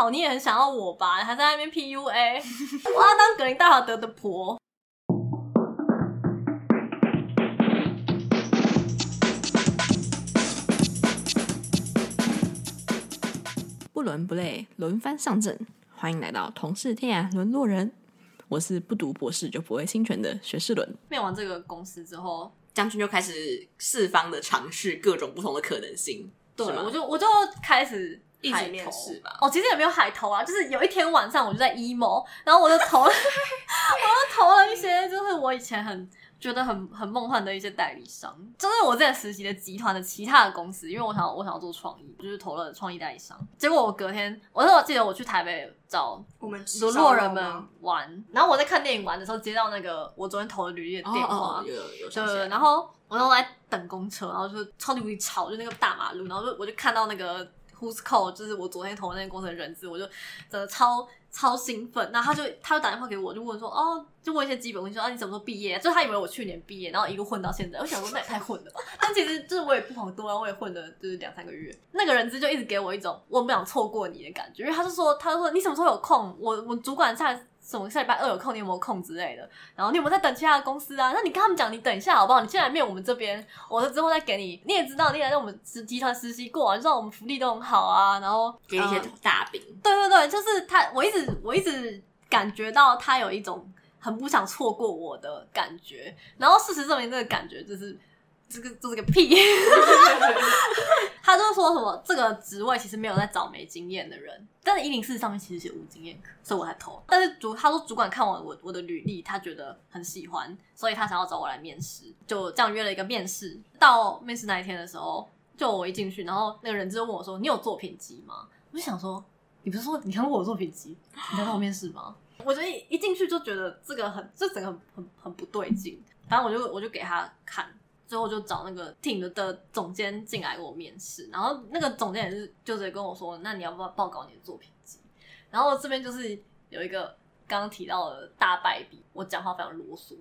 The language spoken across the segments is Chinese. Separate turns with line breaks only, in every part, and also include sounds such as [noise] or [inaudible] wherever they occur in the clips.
好，你也很想要我吧？还在那边 PUA，我要当格林戴华德的婆。
不伦不类，轮番上阵，欢迎来到同是天涯沦落人。我是不读博士就不会侵权的学士伦。
面完这个公司之后，
将军就开始四方的尝试各种不同的可能性。
对，我就我就开始
一直面试吧。
哦，其实也没有海投啊，就是有一天晚上我就在 emo，然后我就投了，[laughs] 我就投了一些，就是我以前很。觉得很很梦幻的一些代理商，就是我在实习的集团的其他的公司，因为我想我想要做创意，就是投了创意代理商。结果我隔天，我那我记得我去台北找我们沦落人们玩，然后我在看电影玩的时候接到那个我昨天投的履历的电话，
哦哦、有有有
对，然后我然后在等公车，然后就超级无敌吵，就那个大马路，然后就我就看到那个 Who's Call，就是我昨天投的那个工程人资，我就真的超。超兴奋，那他就他就打电话给我，就问说哦，就问一些基本问题，说啊你什么时候毕业？就他以为我去年毕业，然后一路混到现在。我想说那也太混了吧，但其实就是我也不遑多让，我也混了就是两三个月。那个人资就一直给我一种我不想错过你的感觉，因为他就说他就说你什么时候有空？我我主管下。什么下礼拜二有空，你有没有空之类的？然后你有没有在等其他的公司啊？那你跟他们讲，你等一下好不好？你先来面我们这边，我之后再给你。你也知道，你也在我们集团实习过啊，就知道我们福利都很好啊。然后
给一些大饼。
对对对，就是他，我一直我一直感觉到他有一种很不想错过我的感觉。然后事实证明，这个感觉就是。这个这是个屁！他就说什么这个职位其实没有在找没经验的人，但是一零四上面其实写无经验，所以我才投。但是主他说主管看完我我的履历，他觉得很喜欢，所以他想要找我来面试，就这样约了一个面试。到面试那一天的时候，就我一进去，然后那个人就问我说：“你有作品集吗？”我就想说：“你不是说你看过我作品集，你在让我面试吗？”我觉得一进去就觉得这个很，这整个很很很不对劲。反正我就我就给他看。最后就找那个 team 的总监进来给我面试，然后那个总监也是就直接跟我说：“那你要不要报告你的作品集？”然后这边就是有一个刚刚提到的大败笔，我讲话非常啰嗦。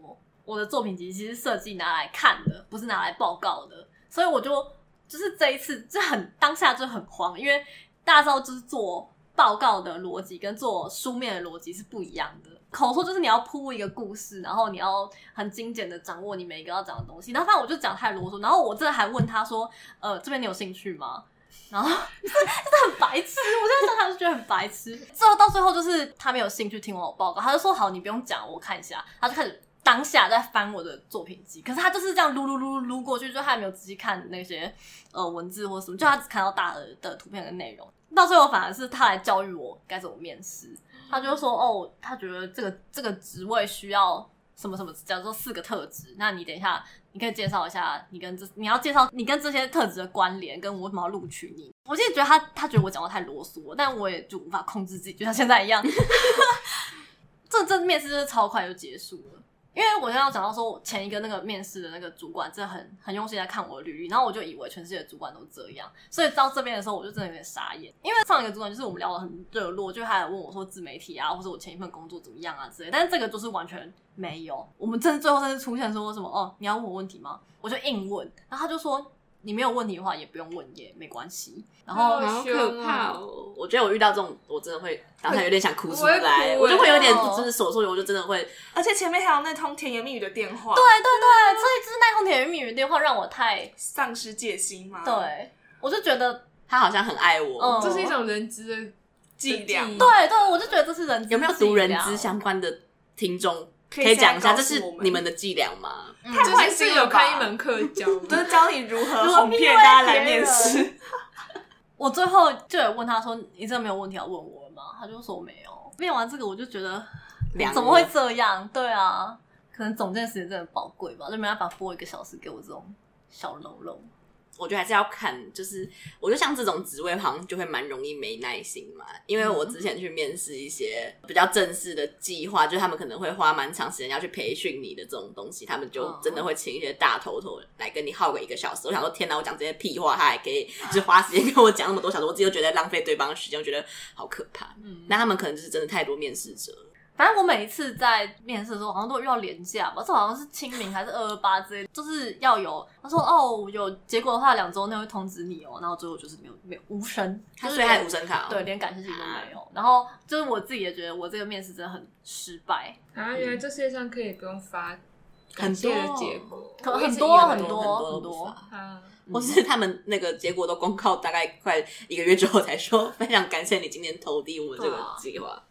我的作品集其实设计拿来看的，不是拿来报告的，所以我就就是这一次就很当下就很慌，因为大家知道就是做报告的逻辑跟做书面的逻辑是不一样的。口说就是你要铺一个故事，然后你要很精简的掌握你每一个要讲的东西。然后反正我就讲太啰嗦，然后我这还问他说：“呃，这边你有兴趣吗？”然后真的很白痴，我现在想想就觉得很白痴。最后到最后就是他没有兴趣听我报告，他就说：“好，你不用讲，我看一下。”他就开始当下在翻我的作品集，可是他就是这样撸撸撸撸过去，就他也没有仔细看那些呃文字或什么，就他只看到大的的图片跟内容。到最后反而是他来教育我该怎么面试。他就说：“哦，他觉得这个这个职位需要什么什么，叫做四个特质。那你等一下，你可以介绍一下你跟这，你要介绍你跟这些特质的关联，跟我为什么要录取你。我其实觉得他他觉得我讲话太啰嗦，但我也就无法控制自己，就像现在一样。[laughs] 这这面试就是超快就结束了。”因为我现在要讲到说，我前一个那个面试的那个主管真的很很用心在看我的履历，然后我就以为全世界的主管都这样，所以到这边的时候我就真的有点傻眼。因为上一个主管就是我们聊得很热络，就他还问我说自媒体啊，或者我前一份工作怎么样啊之类，但是这个就是完全没有。我们真的最后真的出现说什么哦，你要问我问题吗？我就硬问，然后他就说。你没有问题的话，也不用问，也没关系。然后
好可怕哦！我觉得我遇到这种，我真的会当下有点想哭出来，我，我就会有点不知所措我就真的会。
而且前面还有那通甜言蜜语的电话，
对对对，所以就是那通甜言蜜语的电话让我太
丧失戒心嘛。
对，我就觉得
他好像很爱我，
嗯、这是一种人资的伎俩。
对对，我就觉得这是人资。
有没有读人资相关的听众？可以讲一下，这是你们的伎俩吗？
太坏心了！有开一门课教，[laughs] 就是教你如何哄骗大家来面试。[laughs]
我最后就有问他说：“你真的没有问题要问我吗？”他就说没有。面完这个，我就觉得怎么会这样？对啊，可能总监时间真的宝贵吧，就没办法拨一个小时给我这种小喽喽。
我觉得还是要看，就是我觉得像这种职位好像就会蛮容易没耐心嘛。因为我之前去面试一些比较正式的计划，就他们可能会花蛮长时间要去培训你的这种东西，他们就真的会请一些大头头来跟你耗个一个小时。我想说，天哪，我讲这些屁话，他还可以就花时间跟我讲那么多小时，我自己都觉得浪费对方的时间，我觉得好可怕。嗯，那他们可能就是真的太多面试者。
反正我每一次在面试的时候，好像都遇到连假吧，这好像是清明还是二二八之类，就是要有他说哦，有结果的话，两周内会通知你哦。然后最后就是没有没有无声，
他所以还无声卡，
对，连感谢信都没有。然后就是我自己也觉得我这个面试真的很失败
啊！原来这世界上可以不用发很多的结果，
可很多很多很多
啊，或是他们那个结果都公告大概快一个月之后才说，[laughs] 非常感谢你今天投递我们这个计划。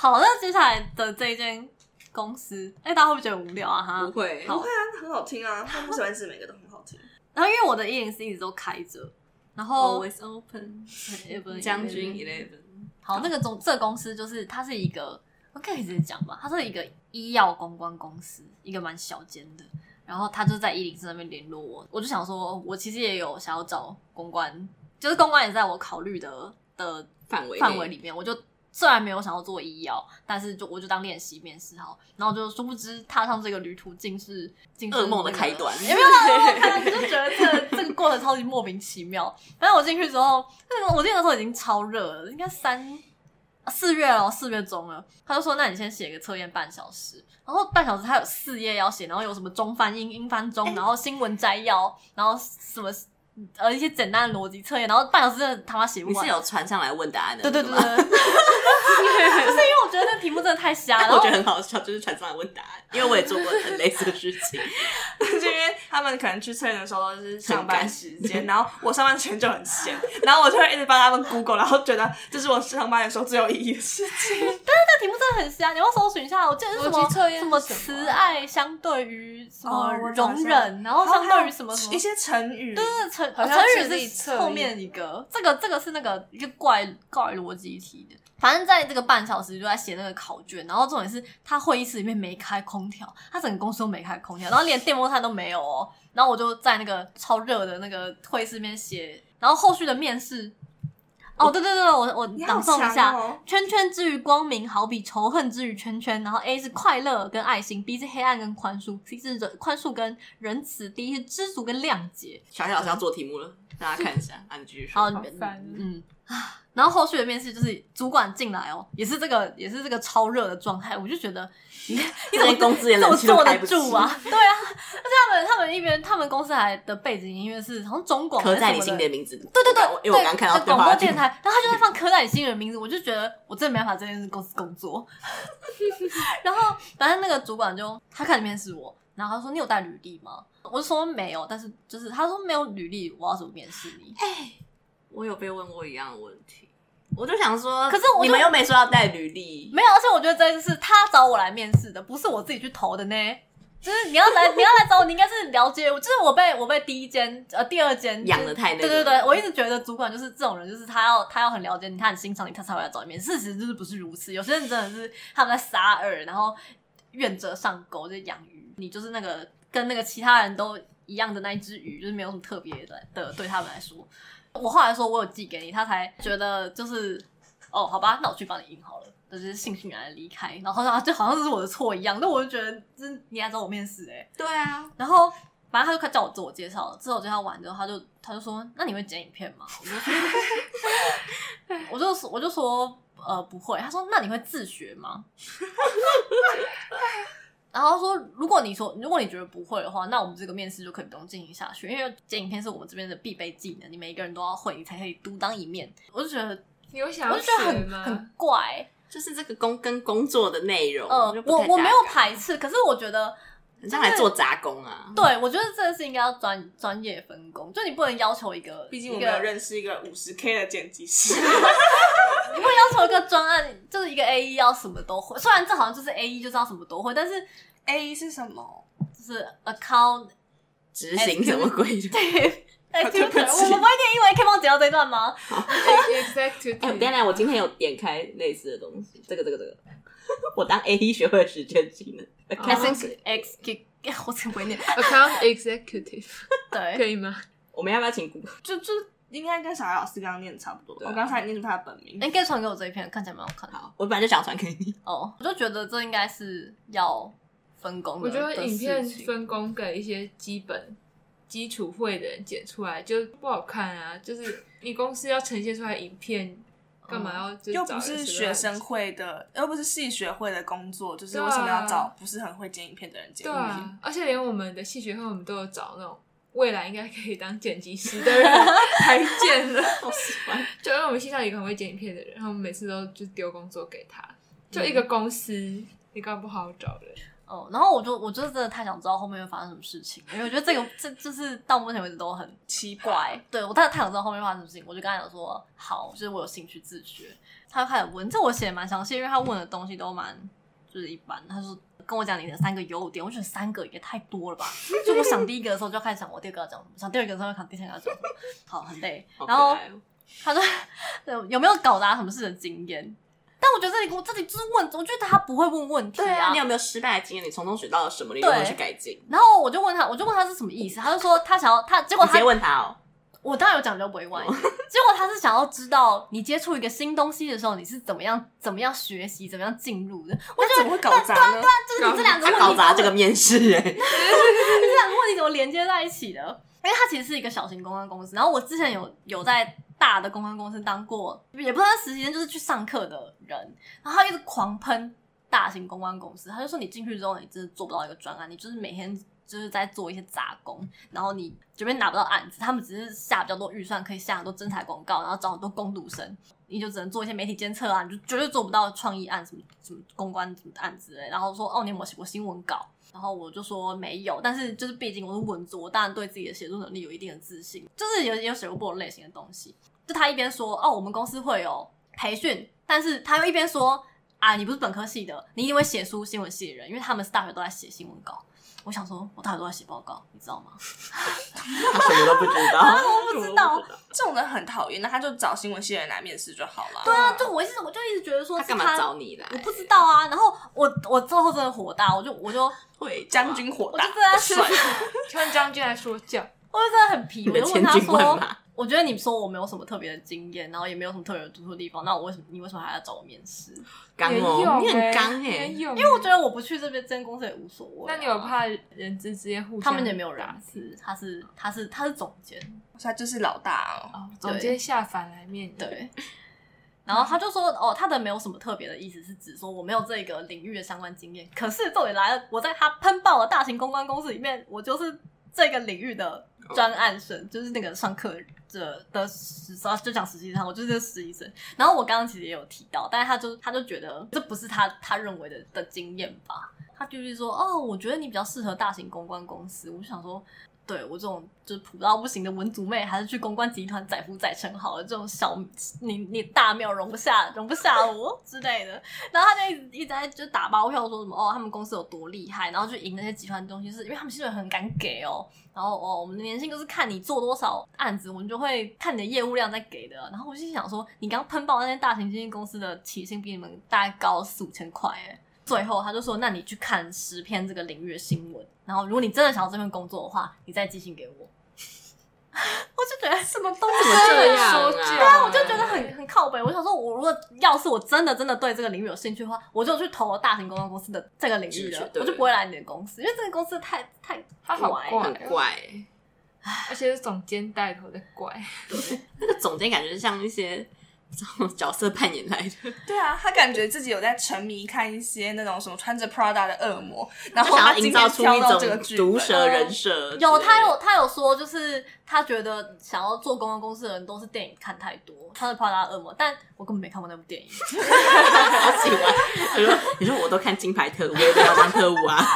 好，那接下来的这一间公司，哎、欸，大家会不会觉得无聊啊？哈，
不会，
不会啊，很好听啊，[laughs] 他们喜欢是每个都很好听。
然后因为我的104一直都开着，然后
always open，[laughs] [laughs] 将军 eleven。
好，那个总这个公司就是它是一个，我可以直接讲吧，它是一个医药公关公司，一个蛮小间的。然后他就在104那边联络我，我就想说，我其实也有想要找公关，就是公关也在我考虑的的范围范围里面，我就。虽然没有想要做医药，但是就我就当练习面试好，然后就殊不知踏上这个旅途竟是噩
梦的开端，
有没有？就觉得这 [laughs] 这个过程超级莫名其妙。反正我进去之后，那个我进去的时候已经超热了，应该三四月了，四月中了。他就说：“那你先写个测验半小时，然后半小时他有四页要写，然后有什么中翻英、英翻中，然后新闻摘要，然后什么。”呃，一些简单的逻辑测验，然后半小时真的他妈写不完。
你是有传上来问答案的？
对对对对，[laughs] 就是因为我觉得那个题目真的太瞎了。
我觉得很好笑，就是传上来问答案，因为我也做过很类似的事情。
就因为他们可能去测验的时候都是上班时间，然后我上班时间就很闲，然后我就会一直帮他们 Google，然后觉得这是我上班的时候最有意义的事情。但是
这题目真的很瞎，你要搜寻一下，我记得是什么什么慈爱相对于什么容忍，然后相对于什么什么
一些成语，
对对成。成语是后面一个，这个这个是那个一个怪怪逻辑题的。反正在这个半小时就在写那个考卷，然后重点是他会议室里面没开空调，他整个公司都没开空调，然后连电风扇都没有哦。然后我就在那个超热的那个会议室里面写，然后后续的面试。哦，对对对，我我朗诵一下：哦、圈圈之于光明，好比仇恨之于圈圈。然后 A 是快乐跟爱心，B 是黑暗跟宽恕，C 是宽恕跟仁慈，D 是知足跟谅解。
小黑老师要做题目了，大家看一下，按继续说。
好，嗯啊。[sighs] 然后后续的面试就是主管进来哦，也是这个也是这个超热的状态，我就觉得你 [laughs] 你怎么
工资也
这么坐得住啊？[laughs] 对啊，而且他们他们一边他们公司还的背景音乐是好像中广，
刻在你心里的名字。
对对对，
因为我刚看到
广播电台，然后他就在放刻在你心里的名字，我就觉得我真的没办法在这间公司工作。[laughs] 然后反正那个主管就他开始面试我，然后他说你有带履历吗？我就说没有，但是就是他说没有履历，我要怎么面试你？
哎，我有被问过一样的问题。我就想说，
可是我
你们又没说要带履历，
没有，而且我觉得这一次是他找我来面试的，不是我自己去投的呢。就是你要来，你要来找我，你应该是了解我。就是我被我被第一间呃第二间
养的太那个，
对对对，我一直觉得主管就是这种人，就是他要他要很了解你，他很欣赏你，他才会来找你面试。事实就是不是如此，有些人真的是他们在撒饵，然后愿者上钩，就养鱼。你就是那个跟那个其他人都一样的那一只鱼，就是没有什么特别的的，对他们来说。我后来说，我有寄给你，他才觉得就是哦，好吧，那我去帮你印好了，就是悻悻然的离开。然后好像就好像是我的错一样，那我就觉得，就是你来找我面试哎、欸、
对啊。
然后反正他就开叫我自我介绍了，自我介绍完之后，他就他就说，那你会剪影片吗？我就说，[laughs] 我就说，呃，不会。他说，那你会自学吗？然后说，如果你说，如果你觉得不会的话，那我们这个面试就可以不用进行下去，因为剪影片是我们这边的必备技能，你每一个人都要会，你才可以独当一面。我就觉得，
你有想要学吗？
我就觉得很很怪，
就是这个工跟工作的内容，
呃，我我没有排斥，可是我觉得
很像来做杂工啊。
对，我觉得这个是应该要专专业分工，就你不能要求一个，
毕竟我没有认识一个五十 K 的剪辑师。[laughs]
你会要求一个专案，就是一个 A E 要什么都会。虽然这好像就是 A E 就知道什么都会，但是
A E 是什么？
就是 account
执行什么鬼？
对，哎，对不起，我们不会念英文，可以帮我剪掉这段吗
？Executive。
哎，等下，我今天有点开类似的东西，这个，这个，这个，我当 A E 学会了时间技能。
Account executive，我怎么不会念
？Account executive，
对，
可以吗？
我们要不要请？
就就。应该跟小艾老师刚刚念的差不多。啊、我刚才念出他的本名。
你可以传给我这一篇，看起来蛮好看的。
好，我本来就想传给你。[laughs]
哦，我就觉得这应该是要分工的。
我觉得影片分工给一些基本基础会的人剪出来就不好看啊。就是你公司要呈现出来影片，干嘛要就
又不是学生会的，又不是系学会的工作，就是为什么要找不是很会剪影片的人剪影片？
对啊，而且连我们的系学会，我们都有找那种未来应该可以当剪辑师的人来剪的。
好喜欢，
就因为我们系上有一个很会剪影片的人，然后我们每次都就丢工作给他，就一个公司，你干不好找人。
哦，然后我就我就真的太想知道后面会发生什么事情，因为我觉得这个 [laughs] 这就是到目前为止都很奇怪。[laughs] 对，我太太想知道后面发生什么事情，我就跟他讲说好，就是我有兴趣自学。他就开始问，这我写的蛮详细，因为他问的东西都蛮就是一般。他说跟我讲你的三个优点，我觉得三个也太多了吧？就我想第一个的时候就开始想我第二个要讲什么，想第二个的时候想第三个要讲什么，好很累。然后他说有没有搞砸什么事的经验？但我觉得这里我这里就是问，我觉得他不会问问题啊。
对啊，你有没有失败的经验？你从中学到了什么？你有没有去改进？
然后我就问他，我就问他是什么意思？他就说他想要他，结果他
直接问他哦。
我当然有讲比较委婉，[laughs] 结果他是想要知道你接触一个新东西的时候，你是怎么样怎么样学习，怎么样进入的。我觉得
怎么会搞砸呢？
对啊，就是你这两个问题
搞砸这个面试 [laughs] 哎，
这两个问题怎么连接在一起的？因为他其实是一个小型公关公司，然后我之前有有在。大的公关公司当过，也不算实习生，就是去上课的人。然后他一直狂喷大型公关公司，他就说你进去之后，你真的做不到一个专案，你就是每天就是在做一些杂工，然后你这边拿不到案子，他们只是下比较多预算，可以下很多征才广告，然后找很多攻读生，你就只能做一些媒体监测啊，你就绝对做不到创意案什么什么公关什么案子。然后说哦，你有没有写过新闻稿？然后我就说没有，但是就是毕竟我是文组，我当然对自己的写作能力有一定的自信，就是有有写过不同类型的东西。就他一边说哦，我们公司会有培训，但是他又一边说啊，你不是本科系的，你一定会写书新闻系的人，因为他们是大学都在写新闻稿。我想说，我大学都在写报告，你知道吗？[laughs]
他什么都不知道，[laughs]
我不知道，
这种人很讨厌，那他就找新闻系的人来面试就好了。
对啊，就我一直我就一直觉得说
他干嘛找你来？
我不知道啊。然后我我最后真的火大，我就我就
会
将军火大，
我就对他说，[laughs]
穿将军来说教，
我就真的很皮，我就问他说。我觉得你说我没有什么特别的经验，然后也没有什么特别的突出的地方，那我为什么你为什么还要找我面试？
刚哦，你很刚哎，
因为我觉得我不去这边这间公司也无所谓。
那你有怕人资之间互相？
他们也没有人资，他是他是他是总监，
他就是老大哦。
总监下凡来面
对，然后他就说哦，他的没有什么特别的意思，是指说我没有这个领域的相关经验。可是重点来了，我在他喷爆的大型公关公司里面，我就是这个领域的专案生，就是那个上课。者的实习就讲实习生，我就是这个实习生。然后我刚刚其实也有提到，但是他就他就觉得这不是他他认为的的经验吧？他就是说，哦，我觉得你比较适合大型公关公司。我就想说。对我这种就是普到不行的文组妹，还是去公关集团载夫载沉好了。这种小你你大庙容不下容不下我 [laughs] 之类的。然后他就一直一直在就打包票说什么哦，他们公司有多厉害，然后就赢那些集团东西，是因为他们薪水很敢给哦。然后哦，我们的年薪都是看你做多少案子，我们就会看你的业务量在给的。然后我就想说，你刚喷爆那些大型基金公司的起薪比你们大概高四五千块哎。最后他就说，那你去看十篇这个领域的新闻。然后，如果你真的想要这份工作的话，你再寄信给我。[laughs] 我就觉得什么东西
这样
说教，对啊，我就觉得很很靠北。我想说，我如果要是我真的真的对这个领域有兴趣的话，我就去投大型公关公司的这个领域了，我就不会来你的公司，因为这个公司太太
他好怪，
很怪，
而且是总监带头的怪。
对，[laughs] 那个总监感觉像一些。这 [laughs] 种角色扮演来的，
对啊，他感觉自己有在沉迷看一些那种什么穿着 Prada 的恶魔，然后
他营造出一
种
毒蛇人设。
有他有他有说，就是他觉得想要做公关公司的人都是电影看太多，穿着 Prada 的恶魔，但我根本没看过那部电影。[laughs]
好喜欢，他说：“你说我都看金牌特务，我也要当特务啊。[laughs] ”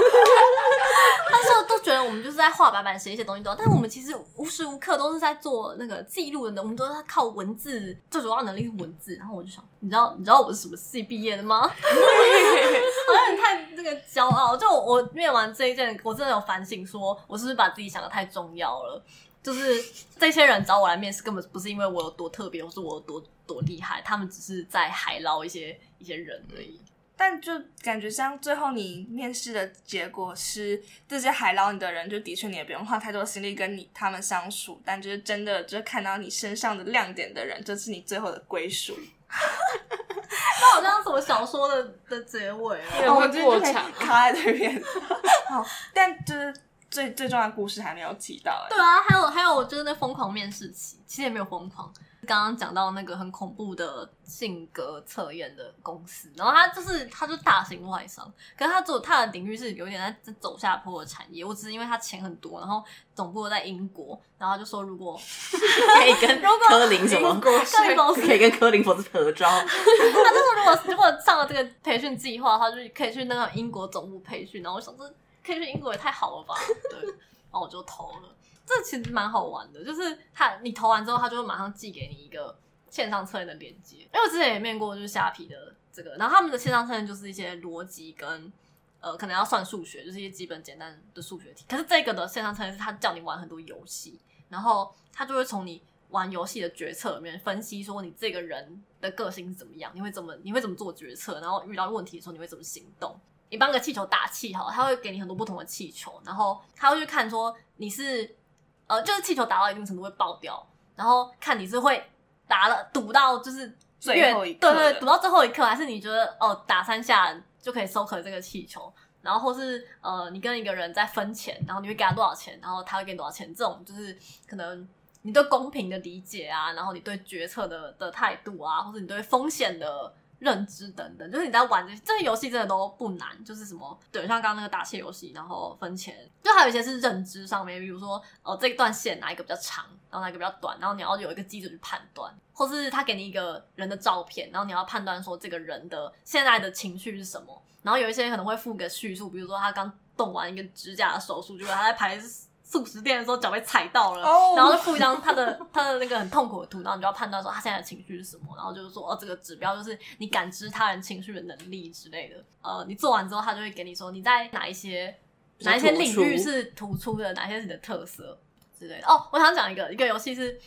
那时候都觉得我们就是在画白板写一些东西都，但是我们其实无时无刻都是在做那个记录的，我们都是在靠文字，最主要能力是文字。然后我就想，你知道你知道我是什么系毕业的吗？好像很太那个骄傲。就我，我念完这一件，我真的有反省，说我是不是把自己想的太重要了？就是这些人找我来面试，根本不是因为我有多特别，或是我有多多厉害，他们只是在海捞一些一些人而已。
但就感觉像最后你面试的结果是这些海捞你的人，就的确你也不用花太多心力跟你他们相处，但就是真的就是看到你身上的亮点的人，就是你最后的归属。[laughs]
那好像什么小说的的结尾
哦，我过场
卡在这边。[laughs] 好，但就是最最重要的故事还没有提到。
对啊，还有还有，就是那疯狂面试期，其实也没有疯狂。刚刚讲到那个很恐怖的性格测验的公司，然后他就是他就大型外商，可是他做他的领域是有点在在走下坡的产业。我只是因为他钱很多，然后总部在英国，然后他就说如果 [laughs]
可以跟科林什么，
科林公司
可以跟科林博士合招。[laughs]
他就说如果如果上了这个培训计划的话，就可以去那个英国总部培训。然后我想这，可以去英国也太好了吧？对，然后我就投了。这其实蛮好玩的，就是他你投完之后，他就会马上寄给你一个线上测验的链接。因为我之前也面过，就是虾皮的这个，然后他们的线上测验就是一些逻辑跟呃可能要算数学，就是一些基本简单的数学题。可是这个的线上测验是他叫你玩很多游戏，然后他就会从你玩游戏的决策里面分析说你这个人的个性是怎么样，你会怎么你会怎么做决策，然后遇到问题的时候你会怎么行动。你帮个气球打气好，他会给你很多不同的气球，然后他会去看说你是。呃，就是气球打到一定程度会爆掉，然后看你是会打了赌到就是
最后一刻，
对对，赌到最后一刻，还是你觉得哦打三下就可以收回这个气球，然后或是呃你跟一个人在分钱，然后你会给他多少钱，然后他会给你多少钱，这种就是可能你对公平的理解啊，然后你对决策的的态度啊，或者你对风险的。认知等等，就是你在玩这些这些游戏，真的都不难。就是什么，对，像刚刚那个打气游戏，然后分钱，就还有一些是认知上面，比如说，哦，这一段线哪一个比较长，然后哪一个比较短，然后你要有一个基准去判断，或是他给你一个人的照片，然后你要判断说这个人的现在的情绪是什么。然后有一些可能会附个叙述，比如说他刚动完一个指甲的手术，就是他在排。速食店的时候脚被踩到了，oh. 然后就附一张他的他的那个很痛苦的图，然后你就要判断说他现在的情绪是什么，然后就是说哦，这个指标就是你感知他人情绪的能力之类的。呃，你做完之后，他就会给你说你在哪一些哪一些领域是突出的，哪些是你的特色之类的。哦，我想讲一个一个游戏是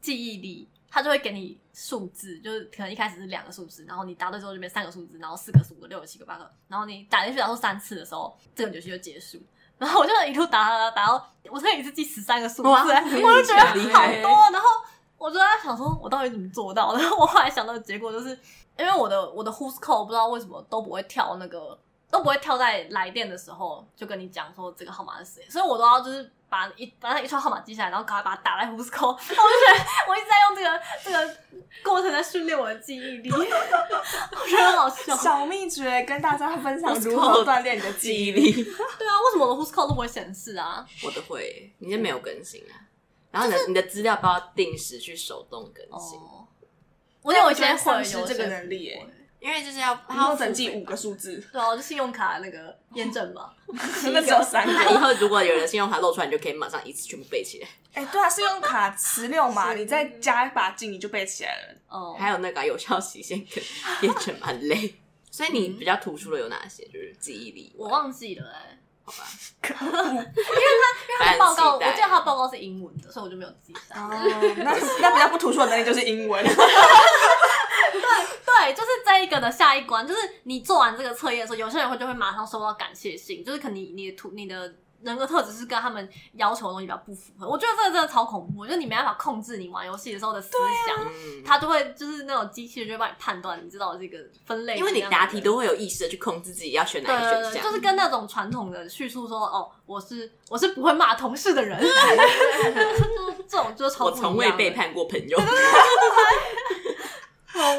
记忆力，他就会给你数字，就是可能一开始是两个数字，然后你答对之后就变三个数字，然后四个、五个、六个、七个、八个，然后你打进去然后三次的时候，这个游戏就结束。然后我就一路打打打打到，我可以一次记十三个数字，我就觉得好多。然后我就在想说，我到底怎么做到的？[laughs] 然后我后来想到的结果就是，因为我的我的 Who's Call 不知道为什么都不会跳那个，都不会跳在来电的时候就跟你讲说这个号码是谁，所以我都要就是。把一把那一串号码记下来，然后赶快把它打在 Who's Call。[laughs] 我就觉得我一直在用这个这个过程在训练我的记忆力，我觉得很好笑。
小秘诀跟大家分享如何锻炼你的记忆力。[laughs]
对啊，为什么我的 Who's Call 都不会显示啊？
我的会，你就没有更新啊。然后你的、就是、你的资料包要定时去手动更新。
哦、我有一些会有
这个能力诶。
因为就是要
要整记五个数字，[laughs]
对啊，就信用卡那个验证嘛，[laughs]
那只有三个。[laughs]
以后如果有人信用卡露出来，你就可以马上一次全部背起来。
哎、欸，对啊，信用卡十六码，你再加一把劲，你就背起来了。
哦，
还有那个有效期限跟验证蛮累，所以你比较突出的有哪些？就是记忆力，
我忘记了哎、欸，
好吧，
因为他因为他的报告，我记得他的报告是英文的，所以我就没有记下。
哦，那那比较不突出的能力就是英文。
对对，就是这一个的下一关，就是你做完这个测验的时候，有些人会就会马上收到感谢信，就是可能你你的图你的人格特质是跟他们要求的东西比较不符合。我觉得这个真的超恐怖，就是你没办法控制你玩游戏的时候的思想，啊、它就会就是那种机器人就会帮你判断，你知道这个分类，
因为你答题都会有意识的去控制自己要选哪一
个选项，就是跟那种传统的叙述说哦，我是我是不会骂同事的人，[laughs] [laughs] 这种就是超。
我从未背叛过朋友。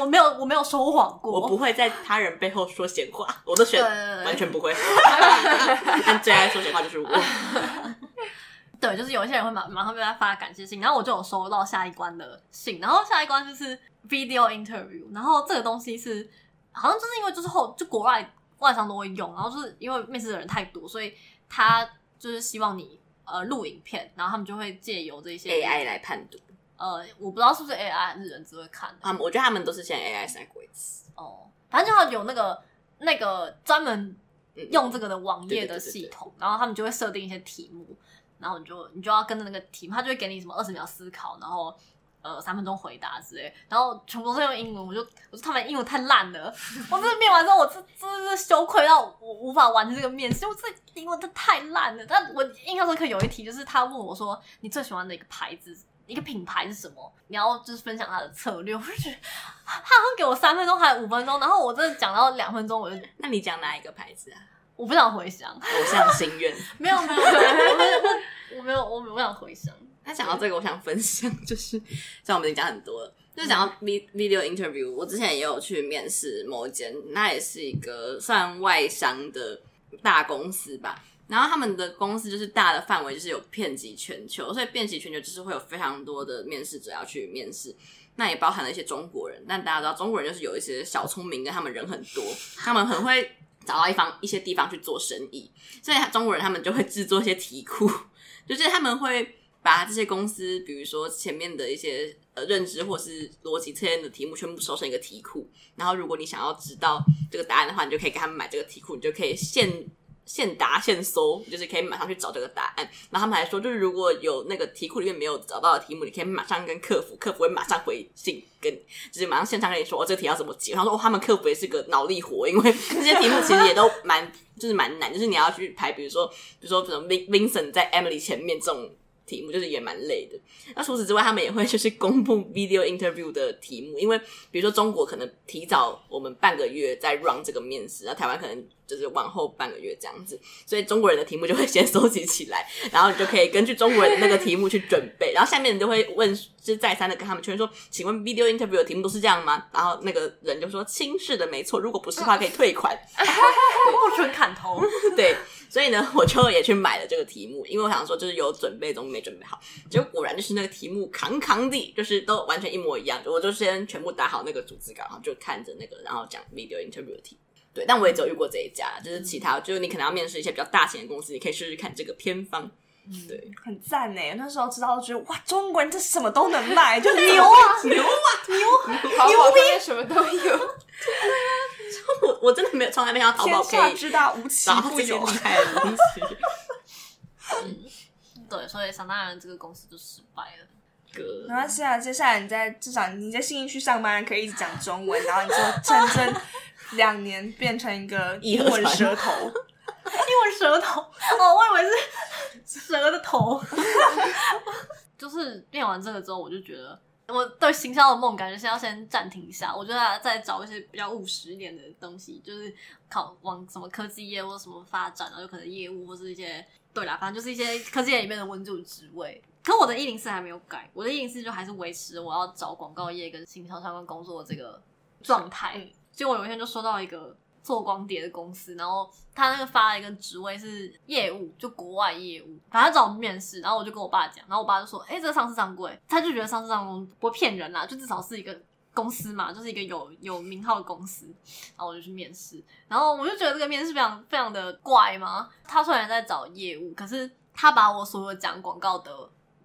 我没有，我没有说谎过。
我不会在他人背后说闲话，我都选完全不会。[laughs] 但最爱说闲话就是我。[laughs]
对，就是有一些人会马马上被他发感谢信，然后我就有收到下一关的信，然后下一关就是 video interview，然后这个东西是好像就是因为就是后就国外外商都会用，然后就是因为面试的人太多，所以他就是希望你呃录影片，然后他们就会借由这些
AI 来判读。
呃，我不知道是不是 AI 还是人只会看的。
他们，我觉得他们都是先 AI 筛过一次。
哦，反正就有那个那个专门用这个的网页的系统，然后他们就会设定一些题目，然后你就你就要跟着那个题目，他就会给你什么二十秒思考，然后呃三分钟回答之类，然后全部都是用英文，我就我说他们英文太烂了，[laughs] 我真的面完之后，我这这是羞愧到我无法完成这个面试，我这英文真太烂了。但我印象深刻有一题就是他问我说，你最喜欢的一个牌子？一个品牌是什么？你要就是分享他的策略，[laughs] 我就觉得他好像给我三分钟还是五分钟，然后我真的讲到两分钟，我就 [laughs]
那你讲哪一个牌子啊？
我不想回想，
偶像心愿 [laughs]
没有没有，我没有我没有我没有想回想。
他讲到这个，我想分享，就是像我们已经讲很多了，就讲到 video interview，我之前也有去面试某一间，那也是一个算外商的大公司吧。然后他们的公司就是大的范围，就是有遍及全球，所以遍及全球就是会有非常多的面试者要去面试。那也包含了一些中国人，但大家知道中国人就是有一些小聪明，跟他们人很多，[laughs] 他们很会找到一方一些地方去做生意。所以中国人他们就会制作一些题库，[laughs] 就是他们会把这些公司，比如说前面的一些呃认知或是逻辑测验的题目，全部收成一个题库。然后如果你想要知道这个答案的话，你就可以给他们买这个题库，你就可以现。现答现搜，就是可以马上去找这个答案。然后他们还说，就是如果有那个题库里面没有找到的题目，你可以马上跟客服，客服会马上回信，跟就是马上现场跟你说，哦，这个题要怎么解。然后说，哦，他们客服也是个脑力活，因为这些题目其实也都蛮就是蛮难，就是你要去排，比如说比如说什么 Vincent 在 Emily 前面这种。题目就是也蛮累的。那除此之外，他们也会就是公布 video interview 的题目，因为比如说中国可能提早我们半个月在 run 这个面试，然后台湾可能就是往后半个月这样子，所以中国人的题目就会先收集起来，然后你就可以根据中国人的那个题目去准备，然后下面人就会问，就是再三的跟他们确认说，请问 video interview 的题目都是这样吗？然后那个人就说，轻视的，没错，如果不是的话可以退款，[laughs]
不准砍头，[laughs]
对。所以呢，我就也去买了这个题目，因为我想说，就是有准备总没准备好。结果果然就是那个题目扛扛的，就是都完全一模一样。我就先全部打好那个组织稿，然后就看着那个，然后讲 video interview 的题。对，但我也只有遇过这一家，就是其他，就是你可能要面试一些比较大型的公司，你可以试试看这个偏方。对，
很赞呢。那时候知道，觉得哇，中国人这什么都能卖，[laughs] 就
牛啊，
牛啊，
牛，牛逼，什么都有。[laughs]
对啊我我真的没有从来没想到淘宝可以
天下之大无奇不有，
厉害的东西。
对，所以想当然这个公司就失败了。
哥，
没关系啊，接下来你在至少你在信义区上班，可以一直讲中文，然后你就整整两年变成一个英文舌头，
英文舌头哦，我以为是蛇的头。就是练完这个之后，我就觉得。我对行销的梦感觉先要先暂停一下，我觉得再找一些比较务实一点的东西，就是考往什么科技业或者什么发展，然后有可能业务或是一些对啦，反正就是一些科技业里面的温助职位。可我的一零四还没有改，我的一零四就还是维持我要找广告业跟行销相关工作的这个状态。结果有一天就收到一个。做光碟的公司，然后他那个发了一个职位是业务，就国外业务，反正他找我面试，然后我就跟我爸讲，然后我爸就说：“哎、这个上市上柜，他就觉得上市上柜不会骗人啦，就至少是一个公司嘛，就是一个有有名号的公司。”然后我就去面试，然后我就觉得这个面试非常非常的怪嘛。他虽然在找业务，可是他把我所有讲广告的。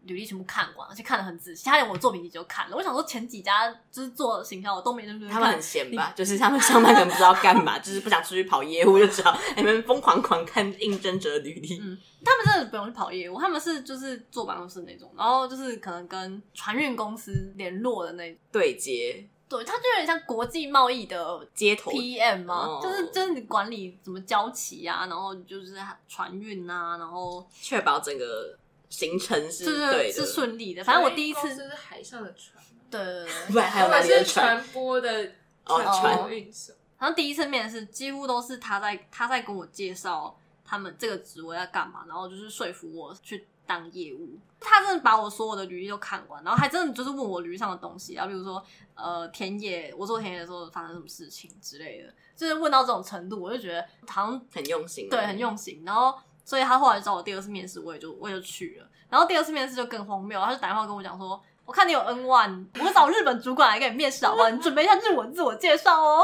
履历全部看完，而且看得很仔细。他连我作品集都看了。我想说，前几家就是做行销，我都没认真看。
他们很闲吧？就是他们上班可能不知道干嘛，就是不想出去跑业务，就知道 [laughs] 你们疯狂狂看应征者的履历。
嗯，他们真的不用去跑业务，他们是就是坐办公室那种，然后就是可能跟船运公司联络的那种
对接。
对，他就有点像国际贸易的
接头
PM 嘛，就是就是你管理什么交期啊，然后就是船运啊，然后
确保整个。行程是
对，对，是顺利的。反正我第一次
是海上的船，
对对对，
不 [laughs] 然还有哪里的船？
传播的
哦，船
运送。
然后第一次面试几乎都是他在他在跟我介绍他们这个职位要干嘛，然后就是说服我去当业务。他真的把我所有的履历都看完，然后还真的就是问我履历上的东西啊，比如说呃田野，我做田野的时候发生什么事情之类的，就是问到这种程度，我就觉得好像
很用心，
对，很用心。然后。所以他后来找我第二次面试，我也就我也就去了。然后第二次面试就更荒谬，他就打电话跟我讲说：“我看你有 N 万我找日本主管来给你面试好不好？你准备一下日文自我介绍哦。”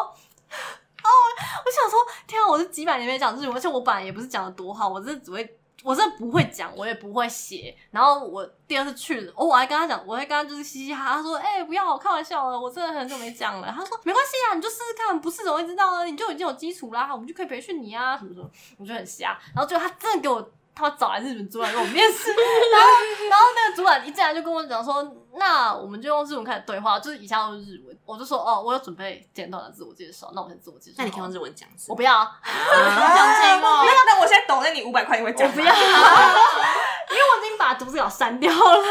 哦，我想说，天啊，我是几百年没讲日文，而且我本来也不是讲的多好，我这只会。我真的不会讲，我也不会写。然后我第二次去了，哦，我还跟他讲，我还跟他就是嘻嘻哈哈，说：“哎、不要，开玩笑了，我真的很久没讲了。”他说：“没关系啊，你就试试看，不试怎么会知道呢？你就已经有基础啦，我们就可以培训你啊，什么什么。”我就很瞎。然后最后他真的给我。他找来日本主管跟我面试，[laughs] 然后然后那个主管一进来就跟我讲说，那我们就用日文开始对话，就是以下都是日文。我就说哦，我有准备简短的自我介绍，那我先自我介绍。
那你可以用日文讲，
我不要，讲
清哦。那我现在懂，那你五百块你会讲？
我不要，[laughs] 因为我已经把逐字稿删掉了。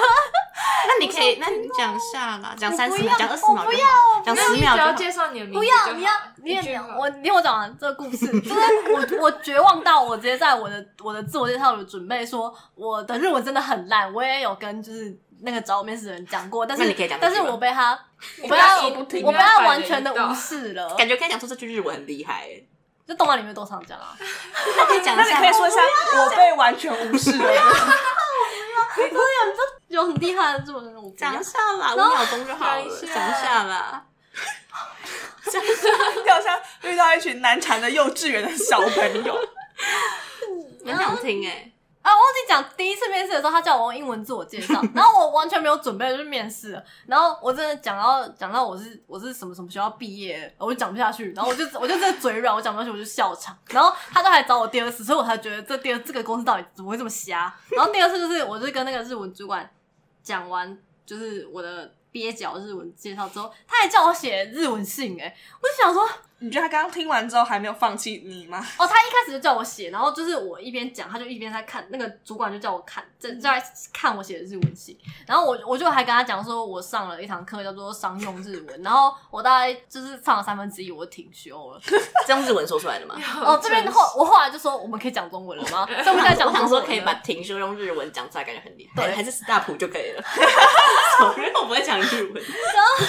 那你可以，那你讲下啦，讲三十秒，讲二十秒，
不要，
讲十秒就
介绍你的名字。
不要，你要，你也我听我讲完这个故事，[laughs] 就是我我绝望到我直接在我的我的自我介绍里准备说，我的日文真的很烂，我也有跟就是那个找我面试的人讲过，但是
你可以讲
但是我被他，我被
被
他，我被他完全的无视了。
感觉可以讲出这句日文很厉害欸，
就动漫里面都常讲啊，[laughs]
那可以讲
那你可以说一下，我被完全无视了。
有很厉害的这种人，我不要
讲一下啦，五秒钟就好了，
讲一下
讲一下啦。
就好像遇到一群难缠的幼稚园的小朋友。[laughs]
很想听哎，
啊，忘记讲第一次面试的时候，他叫我用英文自我介绍，[laughs] 然后我完全没有准备就去面试了，然后我真的讲到讲到我是我是什么什么学校毕业，我就讲不下去，然后我就我就真的嘴软，我讲不下去我就笑场，然后他就还找我第二次，所以我才觉得这第二这个公司到底怎么会这么瞎，然后第二次就是我就跟那个日文主管讲完，就是我的蹩脚日文介绍之后，他还叫我写日文信、欸，哎，我就想说。
你觉得他刚刚听完之后还没有放弃你吗？
哦，他一开始就叫我写，然后就是我一边讲，他就一边在看。那个主管就叫我看，在在看我写的日文信。然后我我就还跟他讲说，我上了一堂课叫做商用日文，然后我大概就是上了三分之一，我就停休了。[laughs]
这样日文说出来的吗？[laughs]
哦，这边后我后来就说，我们可以讲中文了吗？[laughs] 所以我们在讲
我想
中文
说可以把停休用日文讲出来，感觉很厉害。
对
还是 stop 就可以了。因为我不会讲日文。
然后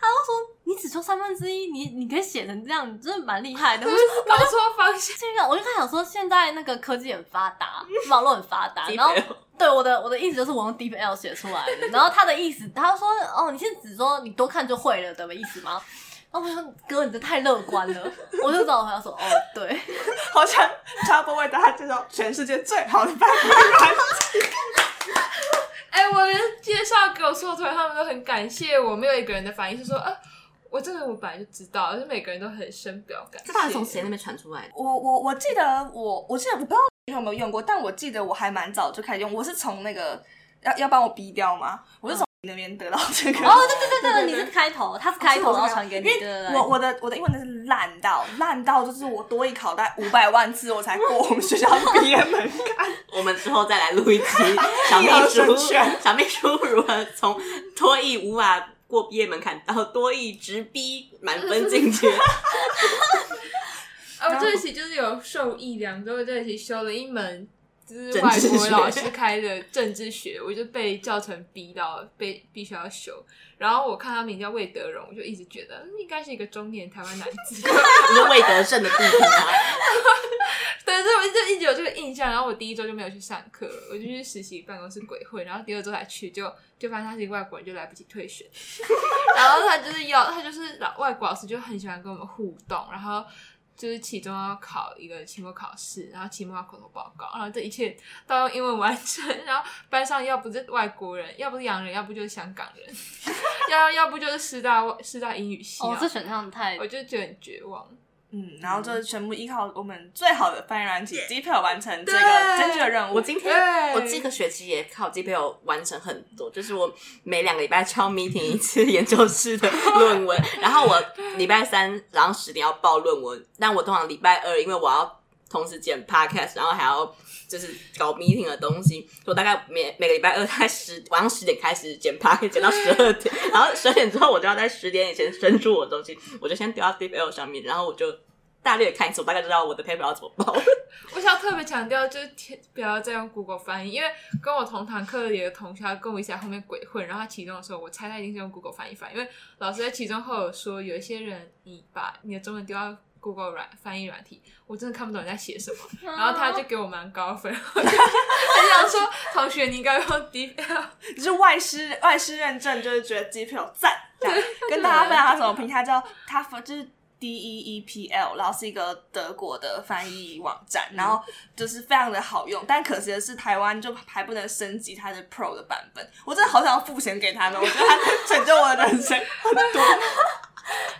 他就说你只修三分之一，你你可以写成这样，你真的蛮厉害的。[laughs] 我就
搞错方向。
这 [laughs] 个我就在想说，现在那个科技很发达，网络很发达，然后对我的我的意思就是我用 DeepL 写出来的，然后他的意思他说哦，你是指说你多看就会了的意思吗？然后我说哥，你这太乐观了，我就找我朋友说哦，对，[laughs]
好想插播为大家介绍全世界最好的翻译软件。
哎、欸，我连介绍给我说出来，他们都很感谢我。没有一个人的反应是说啊，我这个我本来就知道，而是每个人都很深表感谢。
这到底从谁那边传出来的？
我我我记得我我记得我不知道你有没有用过，但我记得我还蛮早就开始用。我是从那个要要帮我逼掉吗？我是从那边得到这个。
哦，对对对对，你是开头，他是开头，然后传给你。
因为我我的我的英文真是烂到烂到，就是我多一考大概五百万次我才过我们学校的毕业门槛。[laughs]
我们之后再来录一期 [laughs] 小秘书，小秘书如何从多益无法过毕业门槛然后多一直逼满分进去。[laughs]
啊，我这一期就是有受益良多，这一期修了一门就是外国老师开的政治学，我就被教程逼到被必须要修。然后我看他名叫魏德荣，我就一直觉得应该是一个中年台湾男子。[laughs]
你是魏德胜的弟弟吗？[laughs]
对，所以我就一直有这个印象。然后我第一周就没有去上课，我就去实习办公室鬼混。然后第二周才去，就就发现他是一个外国人，就来不及退学。[laughs] 然后他就是要，他就是老外国老师，就很喜欢跟我们互动。然后。就是期中要考一个期末考试，然后期末要口头报告，然后这一切都用英文完成。然后班上要不是外国人，要不是洋人，要不就是香港人，[laughs] 要要不就是师大师大英语系。
哦，这选项太，
我就觉得很绝望。
嗯，然后就全部依靠我们最好的翻译软体 DeepL 完成这个艰巨的任务。
我今天我这个学期也靠 DeepL 完成很多，就是我每两个礼拜敲 meeting 一次研究室的论文，然后我礼拜三早上十点要报论文，但我通常礼拜二因为我要同时剪 podcast，然后还要就是搞 meeting 的东西，我大概每每个礼拜二在十晚上十点开始剪 podcast，剪到十二点，然后十二点之后我就要在十点以前伸出我的东西，我就先丢到 DeepL 上面，然后我就。大略看一次，我大概知道我的 paper 要怎么报。
我想要特别强调，就是不要再用 Google 翻译，因为跟我同堂课的一个同学，他跟我一起在后面鬼混，然后他期中的时候，我猜他一定是用 Google 翻译翻，因为老师在期中后有说，有一些人你把你的中文丢到 Google 软翻译软体，我真的看不懂你在写什么，[laughs] 然后他就给我蛮高分，[laughs] 他 [laughs] 想说同学你应该用 DeepL，
就是外师外师认证，就是觉得 DeepL 赞，这样跟大家分享他什么评价，叫他就是。D E E P L，然后是一个德国的翻译网站，然后就是非常的好用，但可惜的是台湾就还不能升级它的 Pro 的版本。我真的好想要付钱给他们，[laughs] 我觉得他拯救我的人生很多。[laughs]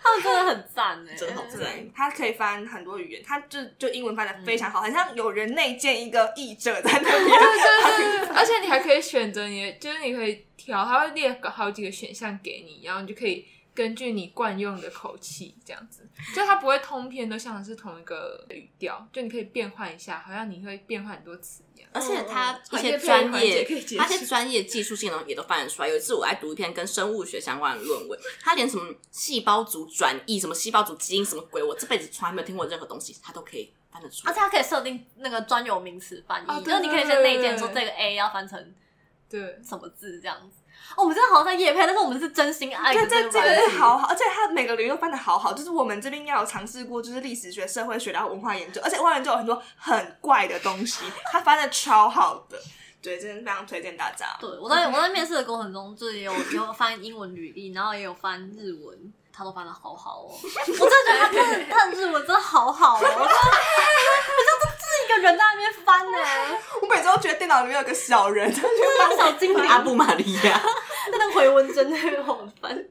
他们真的很赞哎，
真的好赞！
他可以翻很多语言，他就就英文翻的非常好，很像有人内建一个译者在那边。
对对对，[laughs] 而且你还可以选择你，就是你可以调，他会列好几个选项给你，然后你就可以。根据你惯用的口气，这样子，就它不会通篇都像是同一个语调，就你可以变换一下，好像你会变换很多词一样。
而且它一些专业，它一些专业技术性的也都翻得出来。有一次我在读一篇跟生物学相关的论文，它连什么细胞组转译、什么细胞组基因什么鬼，我这辈子从来没有听过任何东西，它都可以翻得出来。
而且它可以设定那个专有名词翻译，
哦、
就是你可以先内建说这个 A 要翻成对什么字这样子。哦，我们真的好像在夜拍，但是我们是真心爱
对，
的这这个
是好好，而且他每个领域都翻的好好。就是我们这边应该有尝试过，就是历史学、社会学，然后文化研究，而且文化研究有很多很怪的东西，他翻的超好的。对，真的非常推荐大家。
对，我在我在面试的过程中，就是有有翻英文履历，然后也有翻日文，他都翻的好好哦。[laughs] 我真的觉得他真的他的日文真的好好哦，我真的我就是自己一个人在那边翻呢，
我每次都觉得电脑里面有个小人，就
当小精灵
阿布玛利亚，
在 [laughs] 那个回文针那边翻。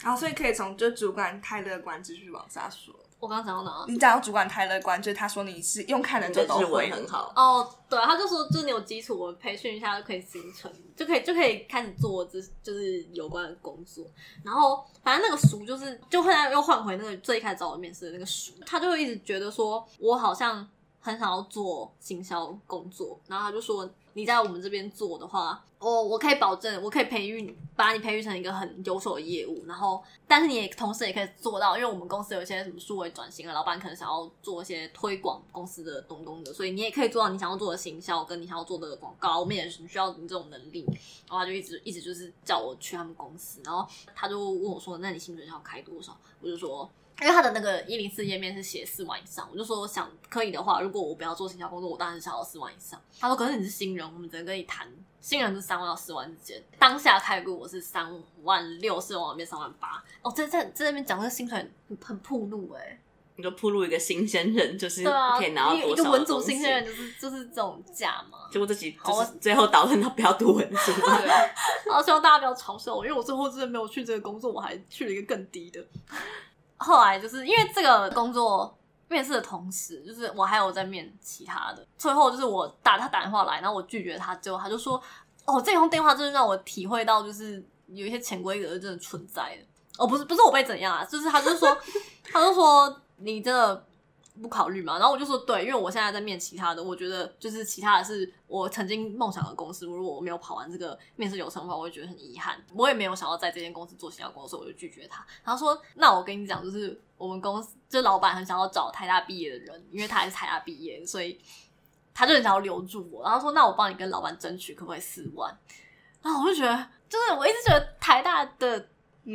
然后所以可以从就主管太乐观继续往下说。
我刚刚讲到哪？
你讲到主管太乐观，就是他说你是用看的就都
日会很好。
哦，对，他就说，就是你有基础，我培训一下就可以形成，就可以就可以开始做这就是有关的工作。然后反正那个叔就是就后来又换回那个最开始找我面试的那个叔，他就会一直觉得说我好像很想要做行销工作，然后他就说你在我们这边做的话。我我可以保证，我可以培育，把你培育成一个很优秀的业务。然后，但是你也同时也可以做到，因为我们公司有一些什么数位转型的老板可能想要做一些推广公司的东东的，所以你也可以做到你想要做的行销，跟你想要做的广告。我们也是需要你这种能力。然后他就一直一直就是叫我去他们公司，然后他就问我说：“那你薪水要开多少？”我就说。因为他的那个一零四页面是写四万以上，我就说想可以的话，如果我不要做行销工作，我当然是想要四万以上。他说：“可是你是新人，我们只能跟你谈，新人是三万到四万之间。当下开估我是三万六，四万里面三万八。哦，在在在那边讲这个薪水很很铺路哎、欸，
你就铺路一个新鲜人，就是可以拿到多少
一个文组新鲜人就是就是这种价嘛。
结果自己就是最后导论到不要读文书，
然后 [laughs] 希望大家不要嘲笑我，因为我最后真的没有去这个工作，我还去了一个更低的。”后来就是因为这个工作面试的同时，就是我还有在面其他的。最后就是我打他打电话来，然后我拒绝他之后，他就说：“哦，这通电话真的让我体会到，就是有一些潜规则真的存在的。哦，不是不是我被怎样啊，就是他就说，他就说你真的。”不考虑嘛？然后我就说对，因为我现在在面其他的，我觉得就是其他的是我曾经梦想的公司。如果我没有跑完这个面试流程的话，我会觉得很遗憾。我也没有想要在这间公司做其他工作，我就拒绝他。然后说：“那我跟你讲，就是我们公司就老板很想要找台大毕业的人，因为他还是台大毕业，所以他就很想要留住我。然后说：那我帮你跟老板争取，可不可以四万？然后我就觉得，就是我一直觉得台大的。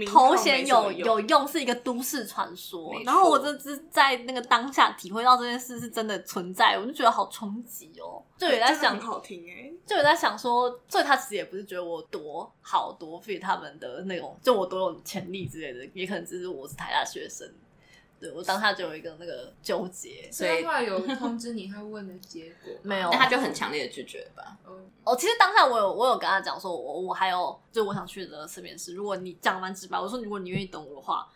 头衔有有用是一个都市传说，然后我这是在那个当下体会到这件事是真的存在，我就觉得好冲击哦，就有在想，
好听哎，
就有在想说，所以他其实也不是觉得我多好多 fit 他们的那种，就我多有潜力之类的，也可能只是我是台大学生。对，我当下就有一个那个纠结，所以
后来有通知你他问的结果 [laughs]
没有？
那他就很强烈的拒绝吧。
哦，其实当下我有我有跟他讲说，我我还有就我想去的次面试，如果你讲蛮直白，我说如果你愿意等我的话，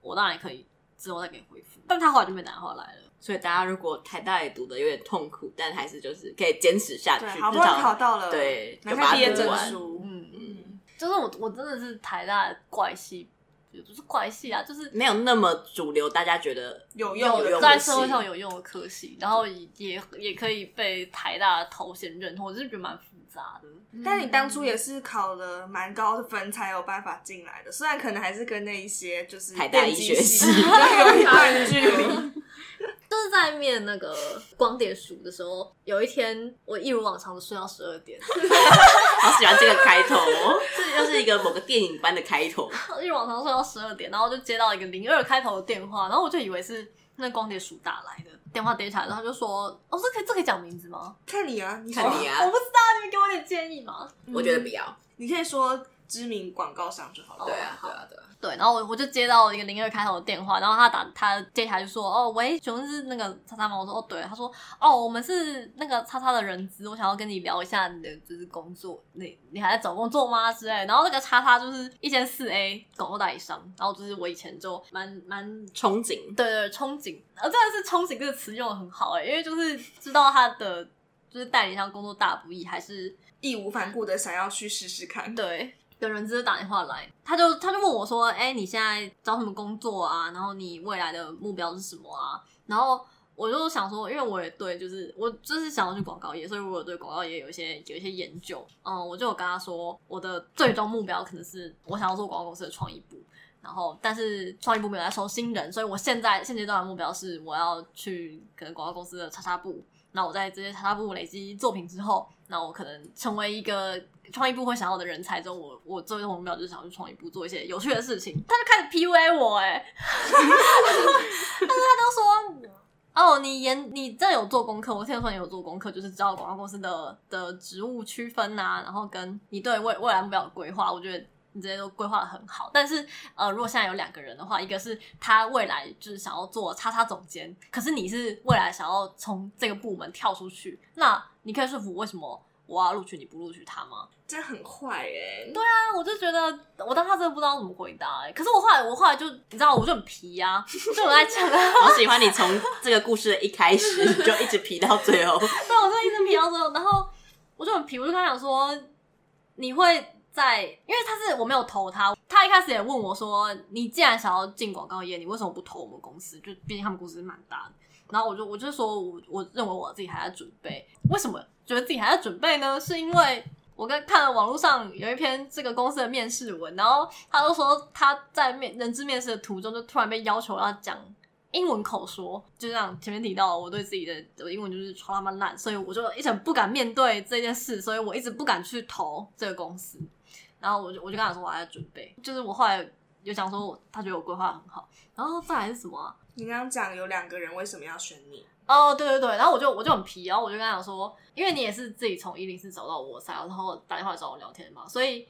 我当然也可以之后再给你回复。但他后来就没打电话来了。
所以大家如果台大也读的有点痛苦，但还是就是可以坚持下去，
好不容易考到了，
对，
拿下毕业证书。
嗯嗯，就是我我真的是台大的怪系。也不是怪系啊，就是
没有那么主流，大家觉得
有用，
有在社会上有用的科系，然后也也，也可以被台大的头衔认同，我就是觉得蛮复杂的。
但你当初也是考了蛮高的分才有办法进来的，虽然可能还是跟那一些就是
台大医学系
有一段距离。[laughs]
就是在面那个光碟鼠的时候，有一天我一如往常的睡到十二点，[laughs]
好喜欢这个开头哦，这就是一个某个电影般的开头。
一如往常睡到十二点，然后就接到一个零二开头的电话，然后我就以为是那光碟鼠打来的，电话接起来，然后他就说：“哦，这可以这可以讲名字吗？”
看你啊，你
看你啊，
我不知道，你们给我点建议吗。
我觉得不要，
你可以说知名广告商就好了。
对啊，对啊，对啊。
对，然后我我就接到一个零二开头的电话，然后他打他接起来就说：“哦，喂，请问是那个叉叉吗？”我说：“哦，对。”他说：“哦，我们是那个叉叉的人资，我想要跟你聊一下你的就是工作，你你还在找工作吗？之类。”然后那个叉叉就是一间四 A 广告代理商，然后就是我以前就蛮蛮
憧憬，
对对憧憬，呃，真的是憧憬这个词用的很好哎，因为就是知道他的就是代理商工作大不易，还是
义无反顾的想要去试试看，
对。有人直接打电话来，他就他就问我说：“哎、你现在找什么工作啊？然后你未来的目标是什么啊？”然后我就想说，因为我也对，就是我就是想要去广告业，所以我对广告业有一些有一些研究。嗯，我就有跟他说，我的最终目标可能是我想要做广告公司的创意部。然后，但是创意部没有在收新人，所以我现在现阶段的目标是我要去可能广告公司的叉叉部。那我在这些插部累积作品之后，那我可能成为一个创意部会想要的人才之后，我我最终目标就是想去创意部做一些有趣的事情。他就开始 PUA 我、欸，哎，[laughs] 但是他都说。哦，你研你真有做功课？我听说你有做功课，就是知道广告公司的的职务区分呐、然后跟你对未未来目标的规划，我觉得你这些都规划的很好。但是呃，如果现在有两个人的话，一个是他未来就是想要做叉叉总监，可是你是未来想要从这个部门跳出去，那你可以说服为什么？我要录取你不录取他吗？
这很坏哎！
对啊，我就觉得我当时真的不知道怎么回答哎、欸。可是我后来，我后来就你知道，我就很皮啊，就我在讲啊。[laughs]
我喜欢你从这个故事的一开始 [laughs] 就一直皮到最后。对，
我就一直皮到最后。然后我就很皮，我就跟他讲说，你会在，因为他是我没有投他，他一开始也问我说，你既然想要进广告业，你为什么不投我们公司？就毕竟他们公司蛮大的。然后我就我就说我我认为我自己还在准备，为什么？觉得自己还在准备呢，是因为我刚看了网络上有一篇这个公司的面试文，然后他就说他在面人资面试的途中，就突然被要求要讲英文口说，就像前面提到，我对自己的的英文就是超他妈烂，所以我就一直不敢面对这件事，所以我一直不敢去投这个公司。然后我就我就跟他说我还在准备，就是我后来有讲说他觉得我规划很好，然后再来是什么？
你刚刚讲有两个人为什么要选你？
哦，对对对，然后我就我就很皮，然后我就跟他讲说，因为你也是自己从一零四找到我才，然后打电话找我聊天嘛，所以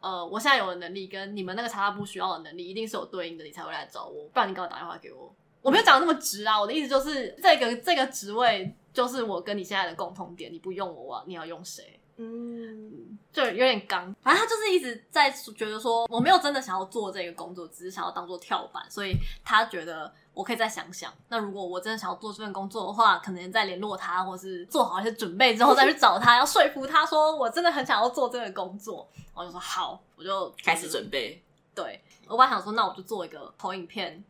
呃，我现在有的能力跟你们那个查他不需要的能力，一定是有对应的，你才会来找我，不然你赶快打电话给我。我没有讲的那么直啊，我的意思就是这个这个职位就是我跟你现在的共同点，你不用我，你要用谁？嗯，就有点刚，反正他就是一直在觉得说我没有真的想要做这个工作，只是想要当做跳板，所以他觉得。我可以再想想。那如果我真的想要做这份工作的话，可能再联络他，或是做好一些准备之后再去找他，要说服他说我真的很想要做这个工作。我就说好，我就
开始准备。
对，我本来想说，那我就做一个投影片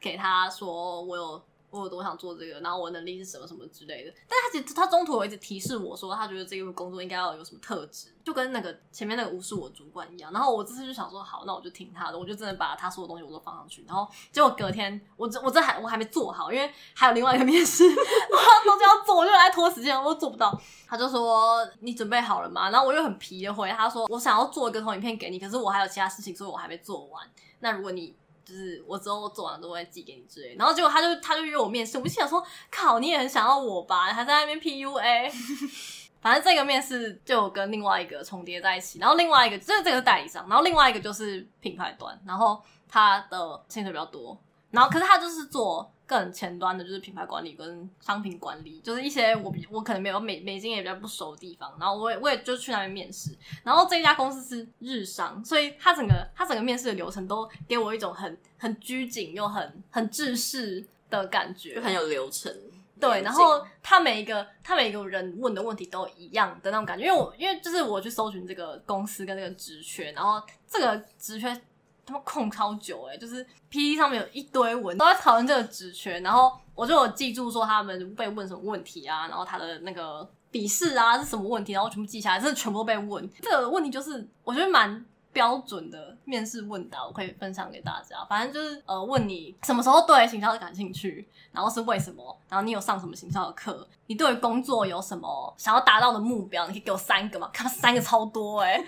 给他说我有。我有多想做这个，然后我能力是什么什么之类的。但他其实他中途有一直提示我说，他觉得这个工作应该要有什么特质，就跟那个前面那个无视我主管一样。然后我这次就想说，好，那我就听他的，我就真的把他说的东西我都放上去。然后结果隔天，我这我这还我还没做好，因为还有另外一个面试，[laughs] 我都要做，我就来拖时间，我都做不到。他就说你准备好了吗？然后我又很皮的回他说，我想要做一个投影片给你，可是我还有其他事情，所以我还没做完。那如果你就是我之后做完都会寄给你之类，然后结果他就他就约我面试，我就想说靠，你也很想要我吧？还在那边 PUA，[laughs] 反正这个面试就跟另外一个重叠在一起，然后另外一个就是这个是代理商，然后另外一个就是品牌端，然后他的薪水比较多，然后可是他就是做。更前端的就是品牌管理跟商品管理，就是一些我比我可能没有美美金也比较不熟的地方，然后我也我也就去那边面试，然后这一家公司是日商，所以他整个他整个面试的流程都给我一种很很拘谨又很很制式的感觉，
就很有流程。
对，然后他每一个他每一个人问的问题都一样的那种感觉，因为我因为就是我去搜寻这个公司跟这个职缺，然后这个职缺。他们空超久哎、欸，就是 PPT 上面有一堆文都在讨论这个职权，然后我就有记住说他们被问什么问题啊，然后他的那个笔试啊是什么问题，然后全部记下来，真的全部都被问。这个问题就是我觉得蛮标准的面试问答，我可以分享给大家。反正就是呃，问你什么时候对行销感兴趣，然后是为什么，然后你有上什么行销的课，你对工作有什么想要达到的目标？你可以给我三个嘛？看三个 [laughs] 超多哎、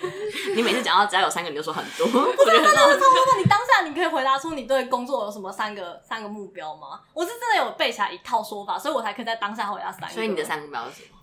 你每次讲到只要有三个，你就说很多，
不是真的超多。你当下你可以回答出你对工作有什么三个三个目标吗？我是真的有背起来一套说法，所以我才可以在当下回答三个。
所以你的三个目标是什么？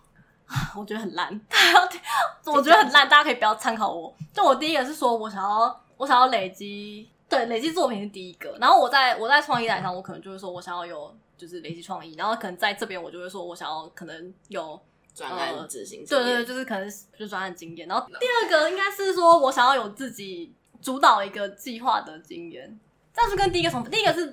[laughs]
我觉得很烂，[laughs] 我觉得很烂，大家可以不要参考我。就我第一个是说我想要。我想要累积，对，累积作品是第一个。然后我在我在创意台上，我可能就会说我想要有就是累积创意。然后可能在这边，我就会说我想要可能有
专案执行、
呃，对对对，就是可能就是专案经验。然后第二个应该是说我想要有自己主导一个计划的经验。这样是跟第一个从第一个是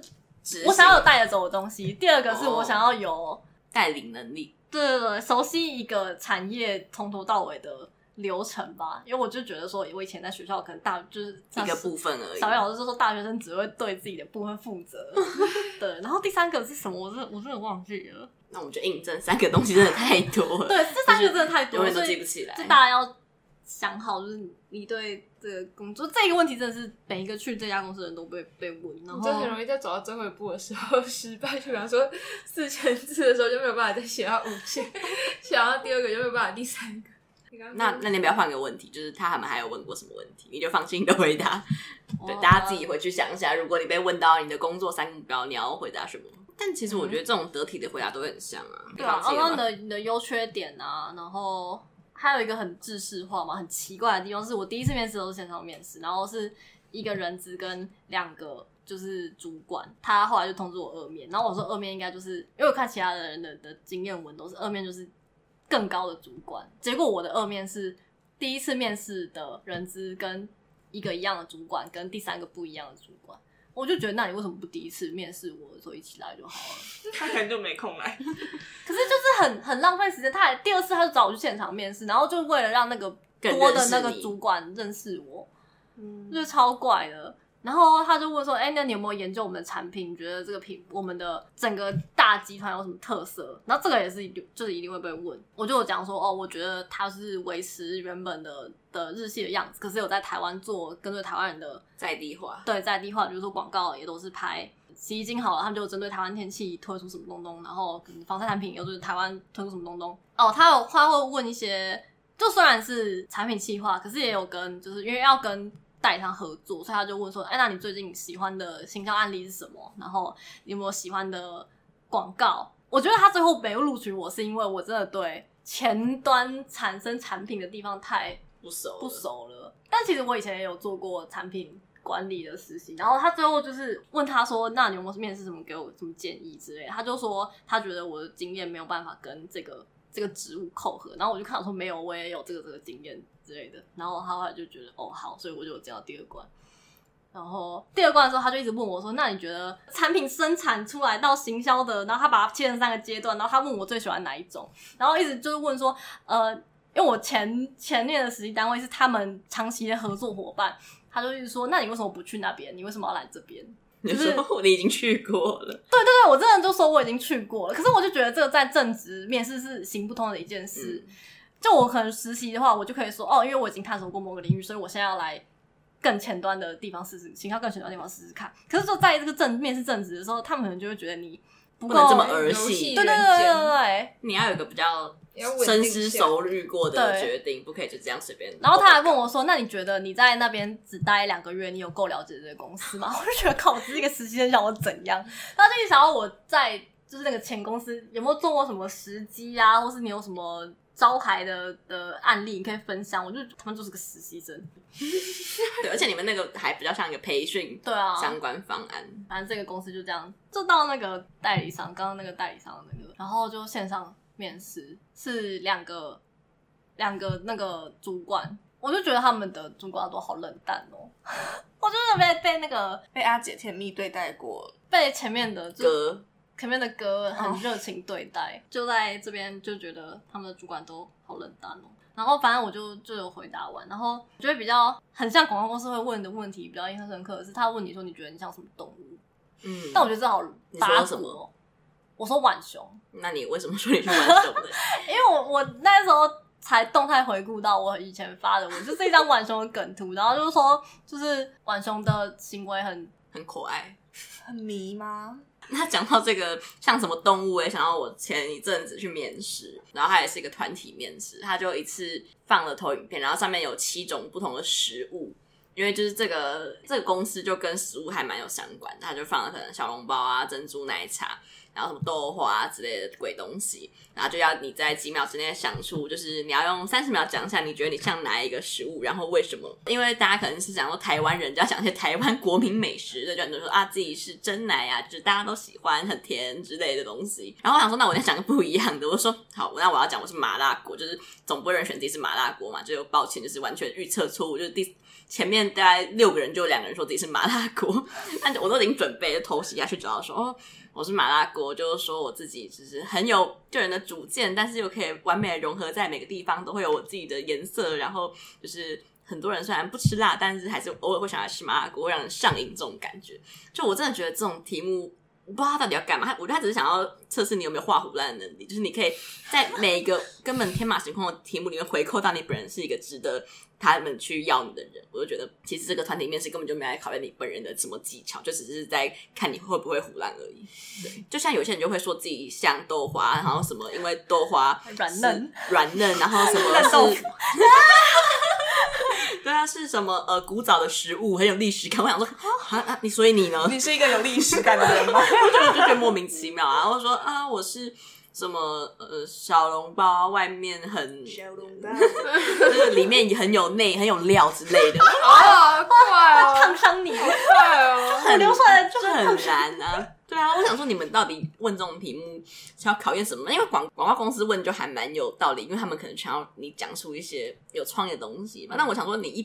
我想要有带着走的东西，第二个是我想要有
带领能力。
对对对，熟悉一个产业从头到尾的。流程吧，因为我就觉得说，我以前在学校可能大就是
一个部分而已。
小老师就说，大学生只会对自己的部分负责。[laughs] 对，然后第三个是什么？我真的我真的忘记了。
那我们就印证三个东西真的太多了。[laughs]
对，这三个真的太多了，
永远都记不起来。
就大家要想好，就是你对这个工作这个问题，真的是每一个去这家公司的人都被被问，然后
就很容易在走到最后一步的时候 [laughs] 失败。就比方说四千字的时候就没有办法再写到五千，写到第二个就没有办法第三个。
那那你不要换个问题，就是他们还有问过什么问题，你就放心的回答。对，
哦、
大家自己回去想一下，如果你被问到你的工作三个目标，你要回答什么？但其实我觉得这种得体的回答都会很像啊。
嗯、对啊，然后你的你的优缺点啊，然后还有一个很制式化嘛，很奇怪的地方是我第一次面试都是线上面试，然后是一个人资跟两个就是主管，他后来就通知我二面，然后我说二面应该就是因为我看其他的人的的经验文都是二面就是。更高的主管，结果我的二面是第一次面试的人资跟一个一样的主管，跟第三个不一样的主管，我就觉得那你为什么不第一次面试我的时候一起来就好了？[laughs]
他可能就没空来，
可是就是很很浪费时间。他还第二次他就找我去现场面试，然后就为了让那个多的那个主管认识我，嗯，就是超怪的。然后他就问说：“哎，那你有没有研究我们的产品？你觉得这个品，我们的整个大集团有什么特色？”然后这个也是就是一定会被问。我就有讲说：“哦，我觉得它是维持原本的的日系的样子，可是有在台湾做跟着台湾人的
在地化。
对，在地化，比如说广告也都是拍洗衣精好了，他们就针对台湾天气推出什么东东，然后防晒产品又是台湾推出什么东东。哦，他有他会问一些，就虽然是产品企划，可是也有跟就是因为要跟。”代理商合作，所以他就问说：“哎，那你最近喜欢的行销案例是什么？然后你有没有喜欢的广告？”我觉得他最后没有录取我，是因为我真的对前端产生产品的地方太
不熟
不熟了。但其实我以前也有做过产品管理的实习，然后他最后就是问他说：“那你有没有面试什么给我什么建议之类的？”他就说他觉得我的经验没有办法跟这个这个职务扣合，然后我就看到说没有，我也有这个这个经验。之类的，然后他后来就觉得哦好，所以我就进到第二关。然后第二关的时候，他就一直问我说：“那你觉得产品生产出来到行销的，然后他把它切成三个阶段，然后他问我最喜欢哪一种，然后一直就是问说，呃，因为我前前面的实习单位是他们长期的合作伙伴，他就一直说，那你为什么不去那边？你为什么要来这边？就是
你已经去过了。对
对对，我真的就说我已经去过了。可是我就觉得这个在正职面试是行不通的一件事。嗯就我可能实习的话，我就可以说哦，因为我已经探索过某个领域，所以我现在要来更前端的地方试试，行销更前端的地方试试看。可是说在这个正面试正职的时候，他们可能就会觉得你不，
不能这么儿戏。
对对对对对，
你要有一个比较深思熟虑过的决定，不可以就这样随便。
然后他还问我说：“那你觉得你在那边只待两个月，你有够了解这个公司吗？” [laughs] 我就觉得靠，我只是一个实习生，想我怎样？他就一想要我在就是那个前公司有没有做过什么时机啊，或是你有什么。招牌的的案例，你可以分享。我就他们就是个实习生，[laughs]
对，而且你们那个还比较像一个培训，对啊，相关方案。
反正这个公司就这样，就到那个代理商，刚刚那个代理商的那个，然后就线上面试，是两个两个那个主管，我就觉得他们的主管都好冷淡哦。[laughs] 我就是被被那个
被阿姐甜蜜对待过，
被前面的哥。前面的哥很热情对待，oh. 就在这边就觉得他们的主管都好冷淡哦。然后反正我就就有回答完，然后我觉得比较很像广告公司会问的问题，比较印象深刻的是他问你说，你觉得你像什么动物？嗯，但我觉得这好八卦。我说浣熊。
那你为什么说你是浣熊的？[laughs]
因为我我那时候才动态回顾到我以前发的文，就是一张浣熊的梗图，然后就是说就是浣熊的行为很
很可爱，
很迷吗？
他讲到这个像什么动物，我也想到我前一阵子去面试，然后他也是一个团体面试，他就一次放了投影片，然后上面有七种不同的食物，因为就是这个这个公司就跟食物还蛮有相关，他就放了可能小笼包啊、珍珠奶茶。然后什么豆花之类的鬼东西，然后就要你在几秒之内想出，就是你要用三十秒讲一下，你觉得你像哪一个食物，然后为什么？因为大家可能是想说台湾人，就要讲一些台湾国民美食，就很多人说啊自己是真奶啊，就是大家都喜欢很甜之类的东西。然后我想说，那我再讲个不一样的，我说好，那我要讲我是麻辣锅，就是总不能选自己是麻辣锅嘛，就抱歉，就是完全预测错误，就是第前面大概六个人就两个人说自己是麻辣锅，[laughs] 但我都已经准备就偷袭下去，主要说哦。我是麻辣锅，就是说我自己就是很有个人的主见，但是又可以完美的融合在每个地方，都会有我自己的颜色。然后就是很多人虽然不吃辣，但是还是偶尔会想来吃麻辣锅，会让人上瘾这种感觉。就我真的觉得这种题目我不知道他到底要干嘛，他我觉得他只是想要测试你有没有画胡烂的能力，就是你可以在每一个根本天马行空的题目里面回扣到你本人是一个值得他们去要你的人。我就觉得其实这个团体面试根本就没来考验你本人的什么技巧，就只是在看你会不会胡烂而已。对，就像有些人就会说自己像豆花，然后什么因为豆花
软嫩
软嫩，然后什么是
豆腐。[laughs] [laughs]
对啊，是什么呃古早的食物很有历史感。我想说啊啊，你所以你呢？
你是一个有历史感的人吗？[laughs]
我就觉得莫名其妙啊。然后说啊，我是什么呃小笼包，外面很
小笼包，
就是里面很有内很有料之类的。[laughs]
哦，怪哦，
烫伤你，
怪哦，
我流出来就
很难啊。对啊，我想说你们到底问这种题目是要考验什么？因为广广告公司问就还蛮有道理，因为他们可能想要你讲出一些有创意的东西嘛。那我想说，你一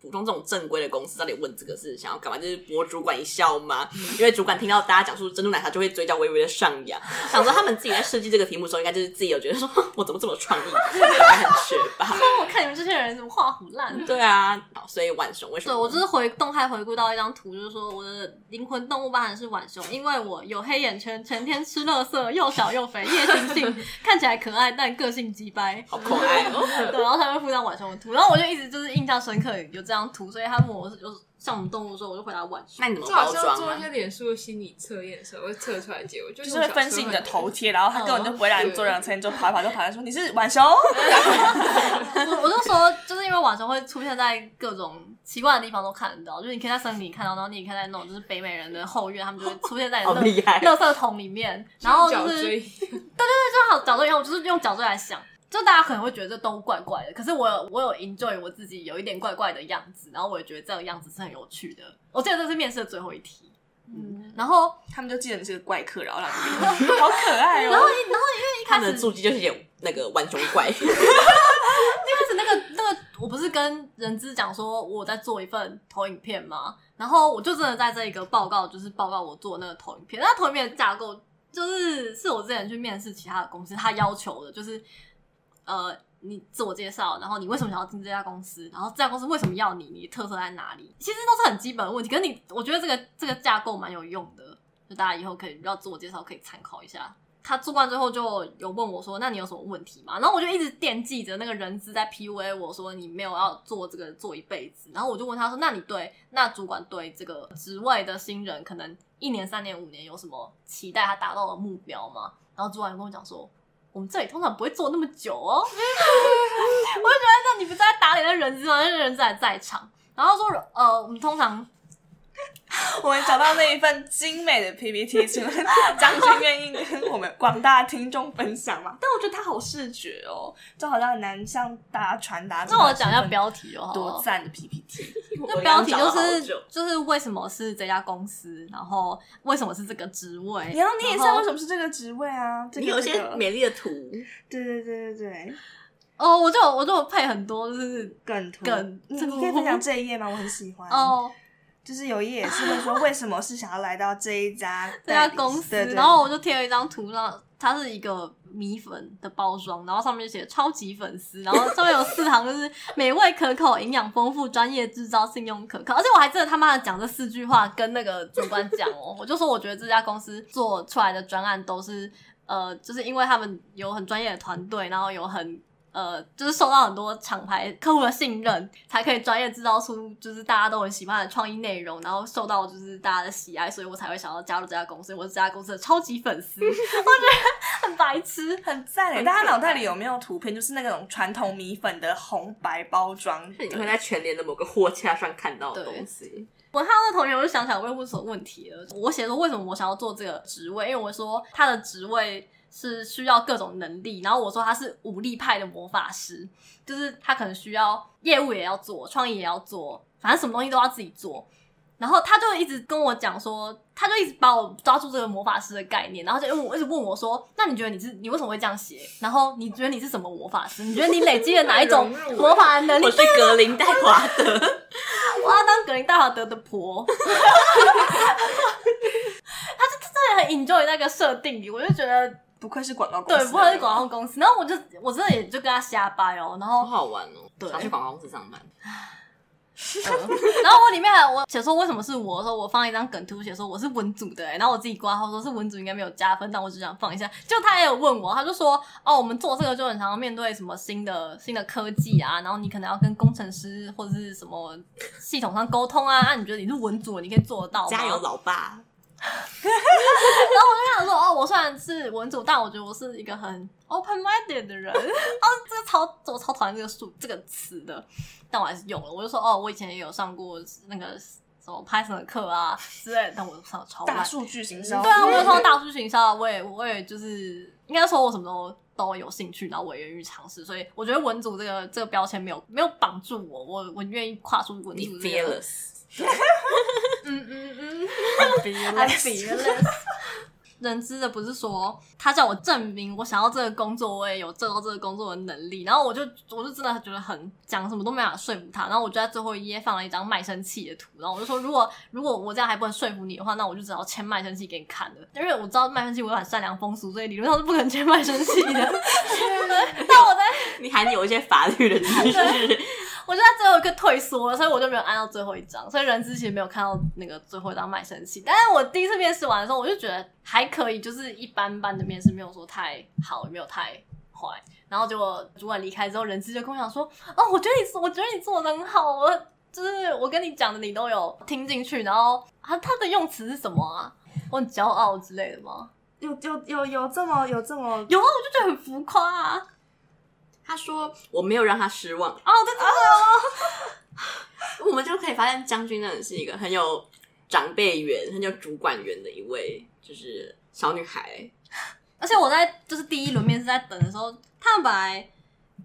普通这种正规的公司，到底问这个是想要干嘛？就是博主管一笑吗？因为主管听到大家讲述珍珠奶茶，就会嘴角微微的上扬，想说他们自己在设计这个题目的时候，应该就是自己有觉得说，我怎么这么创意，还很学霸。
我看你们这些人怎么画虎烂？
对啊，好，所以浣熊为什么？
对我就是回动态回顾到一张图，就是说我的灵魂动物包含是浣熊，因为我有黑眼圈，成天吃垃圾，又小又肥，夜行性，[laughs] 看起来可爱，但个性极掰，
好可爱哦。[laughs]
对，然后他会附上晚上的图，然后我就一直就是印象深刻有这张图，所以他问我有像我们动物的时候，我就回答晚熊。
那你怎么
就好像做一些
啊？
脸书的心理测验的时候，会测出来结果，就
就是会分析你的头贴，然后他根本就不会让你做两测验就跑一跑就跑来说你是晚熊。[laughs]
我我就说，就是因为晚熊会出现在各种奇怪的地方都看得到，就是你可以在森林里看到，然后你也可以在那种就是北美人的后院，他们就会出现在你的 [laughs]
好厉害
垃圾桶里面，然后就是
对对对，
正好角锥以后，我就是用角度来想，就大家可能会觉得这都怪怪的，可是我有我有 enjoy 我自己有一点怪怪的样子，然后我也觉得这个样子是很有趣的。我记得这是面试的最后一题，嗯，然后
他们就记得你是个怪客，然后让你 [laughs] 好可爱哦。
然后然后因为一开始
他们的注记就是有那个浣熊怪。[laughs]
一开始那个那个，我不是跟人资讲说我在做一份投影片吗？然后我就真的在这一个报告，就是报告我做那个投影片。那投影片的架构就是是我之前去面试其他的公司，他要求的就是呃，你自我介绍，然后你为什么想要进这家公司，然后这家公司为什么要你，你特色在哪里？其实都是很基本的问题。可是你，我觉得这个这个架构蛮有用的，就大家以后可以要自我介绍可以参考一下。他做完之后就有问我说：“那你有什么问题吗？”然后我就一直惦记着那个人资在 PUA 我说：“你没有要做这个做一辈子。”然后我就问他说：“那你对那主管对这个职位的新人，可能一年、三年、五年有什么期待他达到的目标吗？”然后主管就跟我讲说：“我们这里通常不会坐那么久哦。[laughs] ”我就觉得那你不是在打脸那人资吗？那人资还在场。然后说：“呃，我们通常。” [laughs]
我们找到那一份精美的 PPT，请问 [laughs] 将军愿意跟我们广大听众分享吗？但我觉得它好视觉哦，就好像很难向大家传达。
那我讲一下标题哦，
多赞的 PPT。[laughs]
那标题就是就是为什么是这家公司，然后为什么是这个职位？
你要念一下为什么是这个职位啊？这个、
你有一些美丽的图，
对对对对对。
哦，我就我就配很多就是
梗图
梗，
你可以分享这一页吗？我很喜欢
哦。
就是有一页也是会说为什么是想要来到这一家 [laughs]
这家公司，
对对对，
然后我就贴了一张图，然后它是一个米粉的包装，然后上面就写超级粉丝，然后上面有四行就是美味可口、营养丰富、专业制造、信用可靠，而且我还真的他妈的讲这四句话跟那个主管讲哦，我就说我觉得这家公司做出来的专案都是呃，就是因为他们有很专业的团队，然后有很。呃，就是受到很多厂牌客户的信任，才可以专业制造出就是大家都很喜欢的创意内容，然后受到就是大家的喜爱，所以我才会想要加入这家公司。我是这家公司的超级粉丝，[laughs] 我觉得很白痴，
很赞诶。大家脑袋里有没有图片？就是那种传统米粉的红白包装，
你会在全联的某个货架上看到的东西。
我看到那同学，我就想起来我问什么问题了。我写说为什么我想要做这个职位，因为我说他的职位。是需要各种能力，然后我说他是武力派的魔法师，就是他可能需要业务也要做，创意也要做，反正什么东西都要自己做。然后他就一直跟我讲说，他就一直把我抓住这个魔法师的概念，然后就因为我一直问我说，那你觉得你是你为什么会这样写？然后你觉得你是什么魔法师？你觉得你累积了哪一种 [laughs] 魔法的能力？
我是格林戴华德，[laughs]
我要当格林戴华德的婆。[laughs] 他就真的很 enjoy 那个设定里，我就觉得。
不愧是广告公司，
对，不愧是广告公司。然后我就我真的也就跟他瞎掰哦，然后
好好玩哦，
对，
想去广告公司上班。
嗯、然后我里面还有我写说为什么是我的时候，我放一张梗图写说我是文组的、欸，然后我自己挂号说是文组应该没有加分，但我只想放一下。就他也有问我，他就说哦，我们做这个就很常面对什么新的 [laughs] 新的科技啊，然后你可能要跟工程师或者是什么系统上沟通啊，那、啊、你觉得你是文组，你可以做得到吗？
加油，老爸！
然后我就想说哦，我虽然是文组，但我觉得我是一个很 open minded 的人。[laughs] 哦，这个超我超讨厌这个数这个词的。但我还是用了，我就说哦，我以前也有上过那个什么 Python 的课啊之类的，但我上超
大数据行销，
对啊，我就说大数据行销，我也我也就是应该说我什么都都有兴趣，然后我也愿意尝试，所以我觉得文组这个这个标签没有没有绑住我，我我愿意跨出文组这个。[laughs] 嗯嗯嗯，I'm fearless。人资的不是说他叫我证明我想要这个工作，我也有做到这个工作的能力。然后我就我就真的觉得很讲什么都没办法说服他。然后我就在最后一页放了一张卖身契的图。然后我就说，如果如果我这样还不能说服你的话，那我就只好签卖身契给你看了。因为我知道卖身契违反善良风俗，所以理论上是不可能签卖身契的。[laughs] 但我在
你还有一些法律的知识。
我就在最后一个退缩了，所以我就没有按到最后一张，所以人之前没有看到那个最后一张卖身契。但是我第一次面试完的时候，我就觉得还可以，就是一般般的面试，没有说太好，也没有太坏。然后结果主管离开之后，人资就跟我讲说：“哦，我觉得你，我觉得你做的很好，我就是我跟你讲的，你都有听进去。”然后他他的用词是什么啊？我很骄傲之类的吗？
有有有有这么有这么
有啊？我就觉得很浮夸啊。
他说：“我没有让他失望。”
哦，对对对哦，[laughs]
我们就可以发现将军真的是一个很有长辈缘、很有主管缘的一位，就是小女孩。[laughs]
而且我在就是第一轮面试在等的时候，他们本来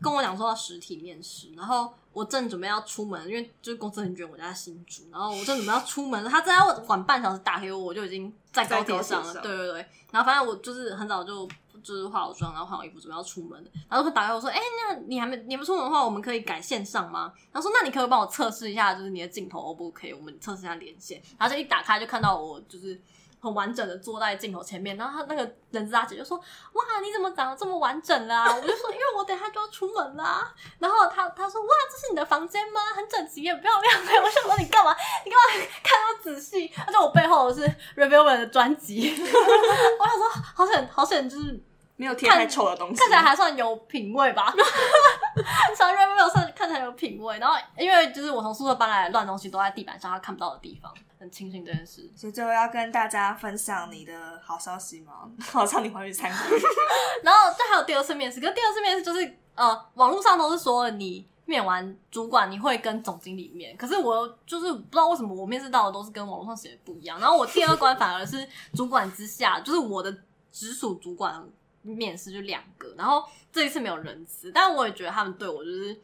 跟我讲说要实体面试，然后我正准备要出门，因为就是公司很远，我家新竹，然后我正准备要出门，他正要晚半小时打给我，我就已经在高铁上了。对对对，然后反正我就是很早就。就是化好妆，然后换好衣服，准备要出门的。然后他打给我说：“哎、欸，那你还没你不出门的话，我们可以改线上吗？”然后说：“那你可以帮我测试一下，就是你的镜头 O 不 OK？我们测试一下连线。”然后就一打开就看到我就是很完整的坐在镜头前面。然后他那个人资大姐就说：“哇，你怎么长得这么完整啦、啊？”我就说：“因为我等下就要出门啦。”然后他他说：“哇，这是你的房间吗？很整齐，很漂亮。”我想说：“你干嘛？你干嘛看那么仔细？”而且我背后是 Revealment 的专辑。[laughs] 我想说：“好险，好险，就是。”
没有贴太丑的东西，
看起来还算有品味吧。[laughs] 虽然没有算看起来有品味，然后因为就是我从宿舍搬来的乱东西都在地板上，他看不到的地方，很庆幸这件事。
所以最后要跟大家分享你的好消息吗？[laughs] 好像你回去参观。[laughs]
然后这还有第二次面试，可是第二次面试就是呃，网络上都是说你面完主管你会跟总经理面，可是我就是不知道为什么我面试到的都是跟网络上写的不一样。然后我第二关反而是主管之下，就是我的直属主管。面试就两个，然后这一次没有人资，但我也觉得他们对我就是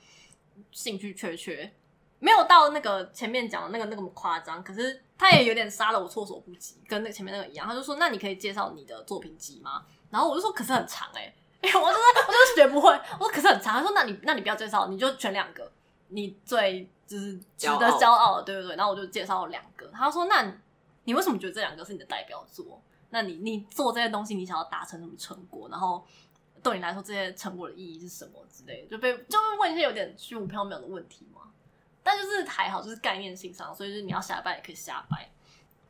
兴趣缺缺，没有到那个前面讲的那个那个夸张，可是他也有点杀了我措手不及，跟那前面那个一样。他就说：“那你可以介绍你的作品集吗？”然后我就说：“可是很长哎、欸，[laughs] 我就是我就是学不会。”我说：“可是很长。”他说：“那你那你不要介绍，你就选两个，你最就是值得骄傲的，对不对？”然后我就介绍了两个。他说：“那你为什么觉得这两个是你的代表作？”那你你做这些东西，你想要达成什么成果？然后对你来说，这些成果的意义是什么之类的？就被就会问一些有点虚无缥缈的问题嘛。但就是还好，就是概念性上，所以就是你要瞎掰也可以瞎掰。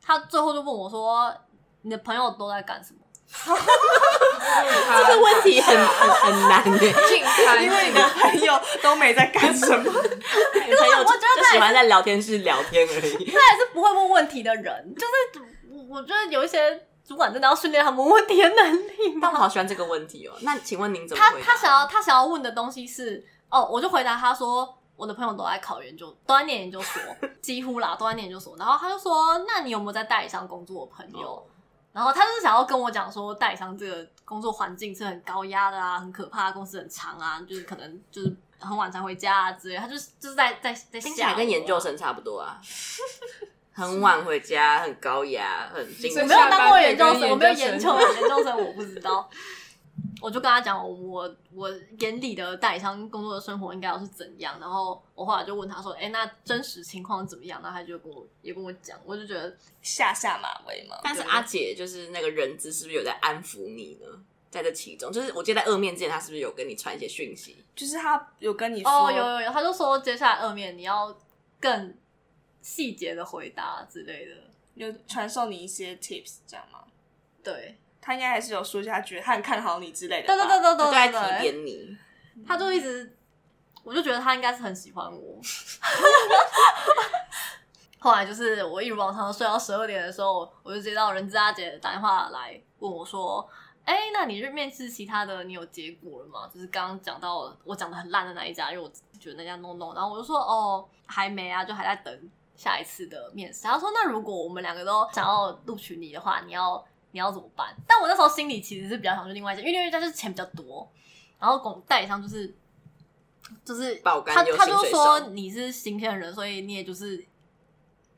他最后就问我说：“你的朋友都在干什么？”
这个问题很很很难的，
因为你的朋友都没在干什么。
你的朋友我觉得喜欢在聊天室聊天而已。
他也是不会问问题的人，就是我我觉得有一些。主管真的要训练他们问题的能力吗？
但我好喜欢这个问题哦。那请问您怎么回答？
他他想要他想要问的东西是哦，我就回答他说，我的朋友都在考研究，都在念研究所，[laughs] 几乎啦都在念研究所。然后他就说，那你有没有在代理商工作的朋友？哦、然后他就是想要跟我讲说，代理商这个工作环境是很高压的啊，很可怕，公司很长啊，就是可能就是很晚才回家啊之类。他就是就是在在在听
起来跟研究生差不多啊。[laughs] 很晚回家，很高压，很精。
我没有当过研究生，我没有研究研究生，我不知道。我就跟他讲，我我眼里的代理商工作的生活应该要是怎样。然后我后来就问他说：“哎、欸，那真实情况怎么样？”然后他就跟我也跟我讲，我就觉得
下下马威嘛。
但是阿姐就是那个人质，是不是有在安抚你呢？在这其中，就是我记得在二面之前，他是不是有跟你传一些讯息？
就是他有跟你说，
哦，有有有，他就说接下来二面你要。更细节的回答之类的。
有传授你一些 tips 这样吗？
对，
他应该还是有说下去，他很看好你之类的。
对对对对对
都在提点你，
他就一直，我就觉得他应该是很喜欢我。[laughs] 后来就是我一如往常睡到十二点的时候，我就接到人资阿姐打电话来问我说：“哎、欸，那你去面试其他的，你有结果了吗？”就是刚刚讲到我讲的很烂的那一家，因为我觉得那家 no no，然后我就说：“哦，还没啊，就还在等下一次的面试。”他说：“那如果我们两个都想要录取你的话，你要你要怎么办？”但我那时候心里其实是比较想去另外一家，因为另外一家就是钱比较多，然后跟代理商就是就是他他就
说
你是新鲜人，所以你也就是。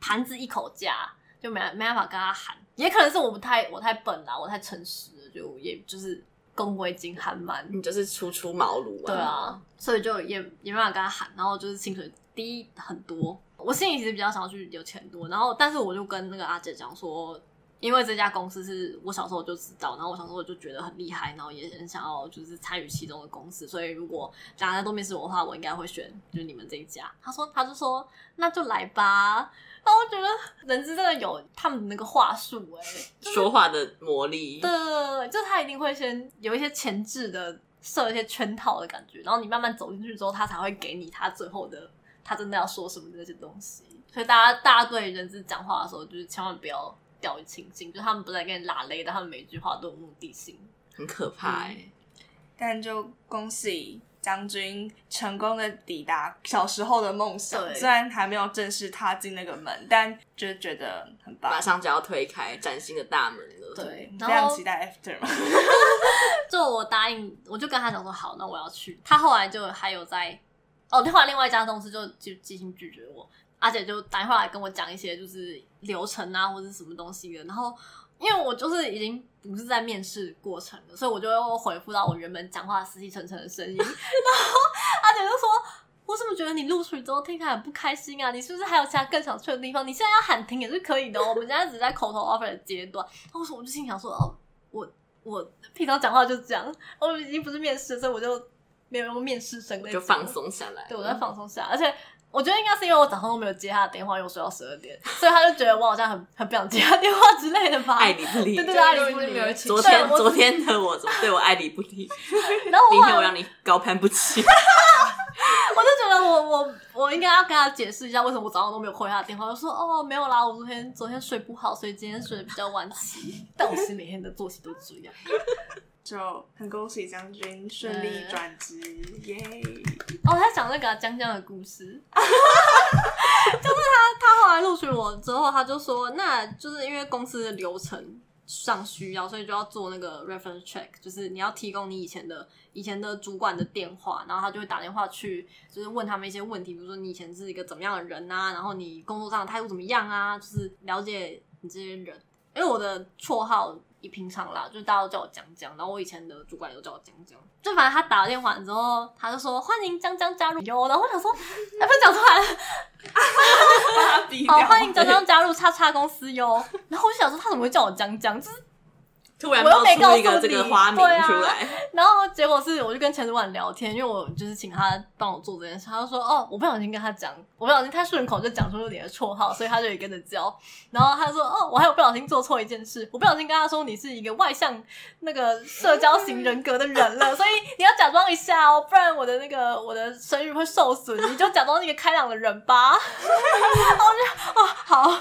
盘子一口价，就没没办法跟他喊，也可能是我不太我太笨啦，我太诚实了，就也就是恭维金还满，
你就是初出茅庐啊。
对啊，所以就也也没办法跟他喊，然后就是薪水低很多，我心里其实比较想要去有钱多，然后但是我就跟那个阿姐讲说，因为这家公司是我小时候就知道，然后我小时候就觉得很厉害，然后也很想要就是参与其中的公司，所以如果大家都面试我的话，我应该会选就是你们这一家。他说他就说那就来吧。那我觉得人资真的有他们的那个话术，哎，
说话的魔力。
对对对，就他一定会先有一些前置的设一些圈套的感觉，然后你慢慢走进去之后，他才会给你他最后的他真的要说什么的那些东西。所以大家大家对人资讲话的时候，就是千万不要掉以轻心，就他们不在跟你拉勒但，他们每一句话都有目的性，
很可怕哎、
嗯。
但就恭喜。将军成功的抵达小时候的梦想，虽然还没有正式踏进那个门，但就觉得很棒。
马上就要推开崭新的大门了，
对，
非常期待 After 嘛。[laughs]
就我答应，我就跟他讲说好，那我要去。他后来就还有在哦，后来另外一家公司就就即兴拒绝我，阿姐就打电话来跟我讲一些就是流程啊或者什么东西的，然后。因为我就是已经不是在面试过程了，所以我就又回复到我原本讲话死气沉沉的声音。[laughs] 然后阿姐就说：“我怎么觉得你录取之后听起来很不开心啊？你是不是还有其他更想去的地方？你现在要喊停也是可以的哦。[laughs] 我们现在只在口头 offer 的阶段。”然后我说：“我就心想说，哦，我我平常讲话就是这样，我已经不是面试，所以我就没有用面试声，
就放松下来。
对，我在放松下来，而且。”我觉得应该是因为我早上都没有接他的电话，又睡到十二点，[laughs] 所以他就觉得我好像很很不想接他电话之类的吧。
爱理不理，
对对对，爱理不理。
昨天昨天的我怎么对我爱理不理？[laughs]
然后
明天我让你高攀不起。[laughs] [laughs]
我就觉得我我我应该要跟他解释一下，为什么我早上都没有回他的电话。我说哦，没有啦，我昨天昨天睡不好，所以今天睡得比较晚起。[laughs] 但我其实每天的作息都这样。[laughs]
就很恭喜将军顺利转职，耶、
哦，他讲那个江江的故事，就是他他后来录取我之后，他就说，那就是因为公司的流程上需要，所以就要做那个 reference check，就是你要提供你以前的以前的主管的电话，然后他就会打电话去，就是问他们一些问题，比如说你以前是一个怎么样的人啊，然后你工作上的态度怎么样啊，就是了解你这些人。因为我的绰号。平常啦，就是大家都叫我江江，然后我以前的主管也都叫我江江，就反正他打了电话之后，他就说欢迎江江加入。哟，然后我想说，[laughs] 哎，不是讲出来了，好，欢迎江江加入叉叉公司哟，然后我就想说他怎么会叫我江江，就是。
突然冒出一个这个花名出来，
啊，[laughs] 然后结果是，我就跟前主管聊天，因为我就是请他帮我做这件事，他就说，哦，我不小心跟他讲，我不小心太顺口就讲出了你的绰号，所以他就也跟着教。然后他就说，哦，我还有不小心做错一件事，我不小心跟他说你是一个外向那个社交型人格的人了，[laughs] 所以你要假装一下哦，不然我的那个我的声誉会受损，你就假装是一个开朗的人吧。然 [laughs] 后我就哦，好。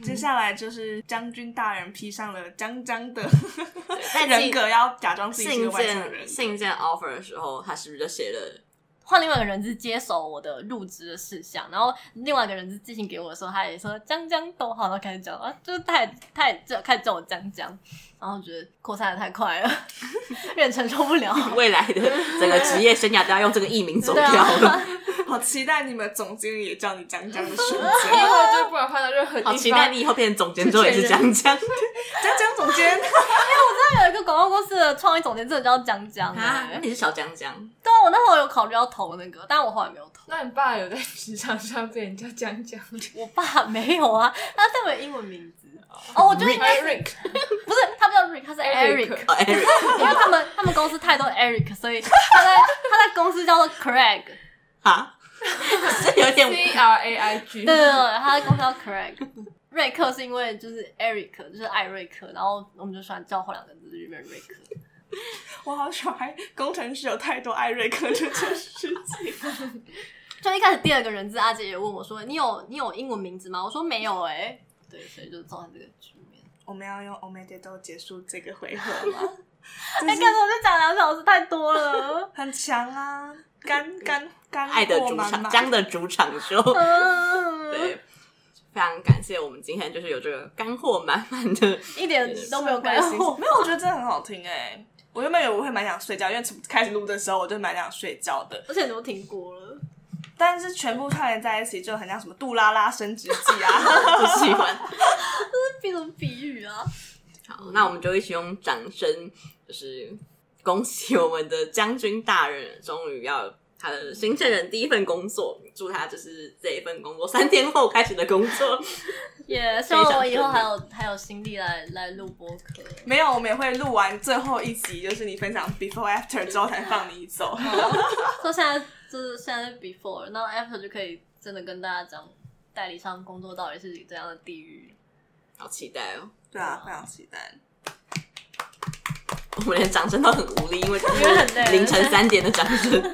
接下来就是将军大人披上了江江的 [laughs] 人格，要假装自己是个外星人。
信件 offer 的时候，他是不是就写了？
换另外一个人资接手我的入职的事项，然后另外一个人资寄信给我的时候，他也说江江都好，然后开始讲啊，就是他也他也就开始叫我江江，然后觉得扩散的太快了，[laughs] 有点承受不了。[laughs]
未来的整个职业生涯都要用这个艺名走掉了。[laughs]
好期待你们总经理也叫你江江的瞬间，
以后就不管换到任何地方。
好期待你以后变成总监之后也是江江，
江江总监。因为
我知道有一个广告公司的创意总监真的叫江江啊，
你是小江江。
对啊，我那时候有考虑要投那个，但我后来没有投。
那你爸有在职场上被人叫江江？
我爸没有啊，他叫我英文名字。哦，我觉得应该
Eric，[laughs]
不是他不叫 Rick，他是 Eric，
哦 Eric，
因为他们他们公司太多 Eric，所以他在他在公司叫做 Craig。
啊 [laughs] 是有点
C R A I G，
对对对，他在公司叫 Craig。瑞克是因为就是 Eric，就是艾瑞克，然后我们就喜欢叫后两个字就变瑞克。[laughs]
我好喜欢工程师有太多艾瑞克这件事情。
就一开始第二个人字，阿姐也问我说：“你有你有英文名字吗？”我说：“没有。”哎，对，所以就造成这个局面。
我们要用欧美节奏结束这个回合吗？[laughs]
哎，刚才我？就讲两小时太多了，[laughs]
很强啊！干干 [laughs] 干，
爱的主场，江的主场秀。对。非常感谢我们今天就是有这个干货满满的，
一点都没有关系，
没有，我觉得真的很好听哎、欸。我原本以为我会蛮想睡觉，因为开始录的时候我就蛮想睡觉的，
而且都听过了。
但是全部串联在一起就很像什么杜拉拉升职记啊，
不喜欢，
这是比什么比喻啊？
好，那我们就一起用掌声，就是恭喜我们的将军大人终于要。他的新鲜人第一份工作，祝他就是这一份工作三天后开始的工作。[laughs]
也希望我以后还有还有心力来来录播客。
没有，我们也会录完最后一集，就是你分享 before after 之后才放你走。
说现在就是现在是 before，然后 after 就可以真的跟大家讲代理商工作到底是怎样的地狱。
好期待哦！
对啊，非常期待。
我们连掌声都很无力，因为是凌晨三点的掌声。[laughs]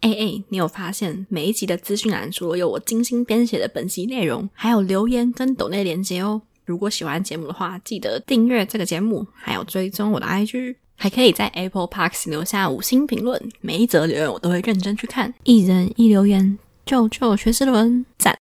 哎哎，你有发现每一集的资讯栏除了有我精心编写的本集内容，还有留言跟抖内连接哦。如果喜欢节目的话，记得订阅这个节目，还有追踪我的 IG，还可以在 Apple Parks 留下五星评论。每一则留言我都会认真去看，一人一留言，救救学之伦，赞。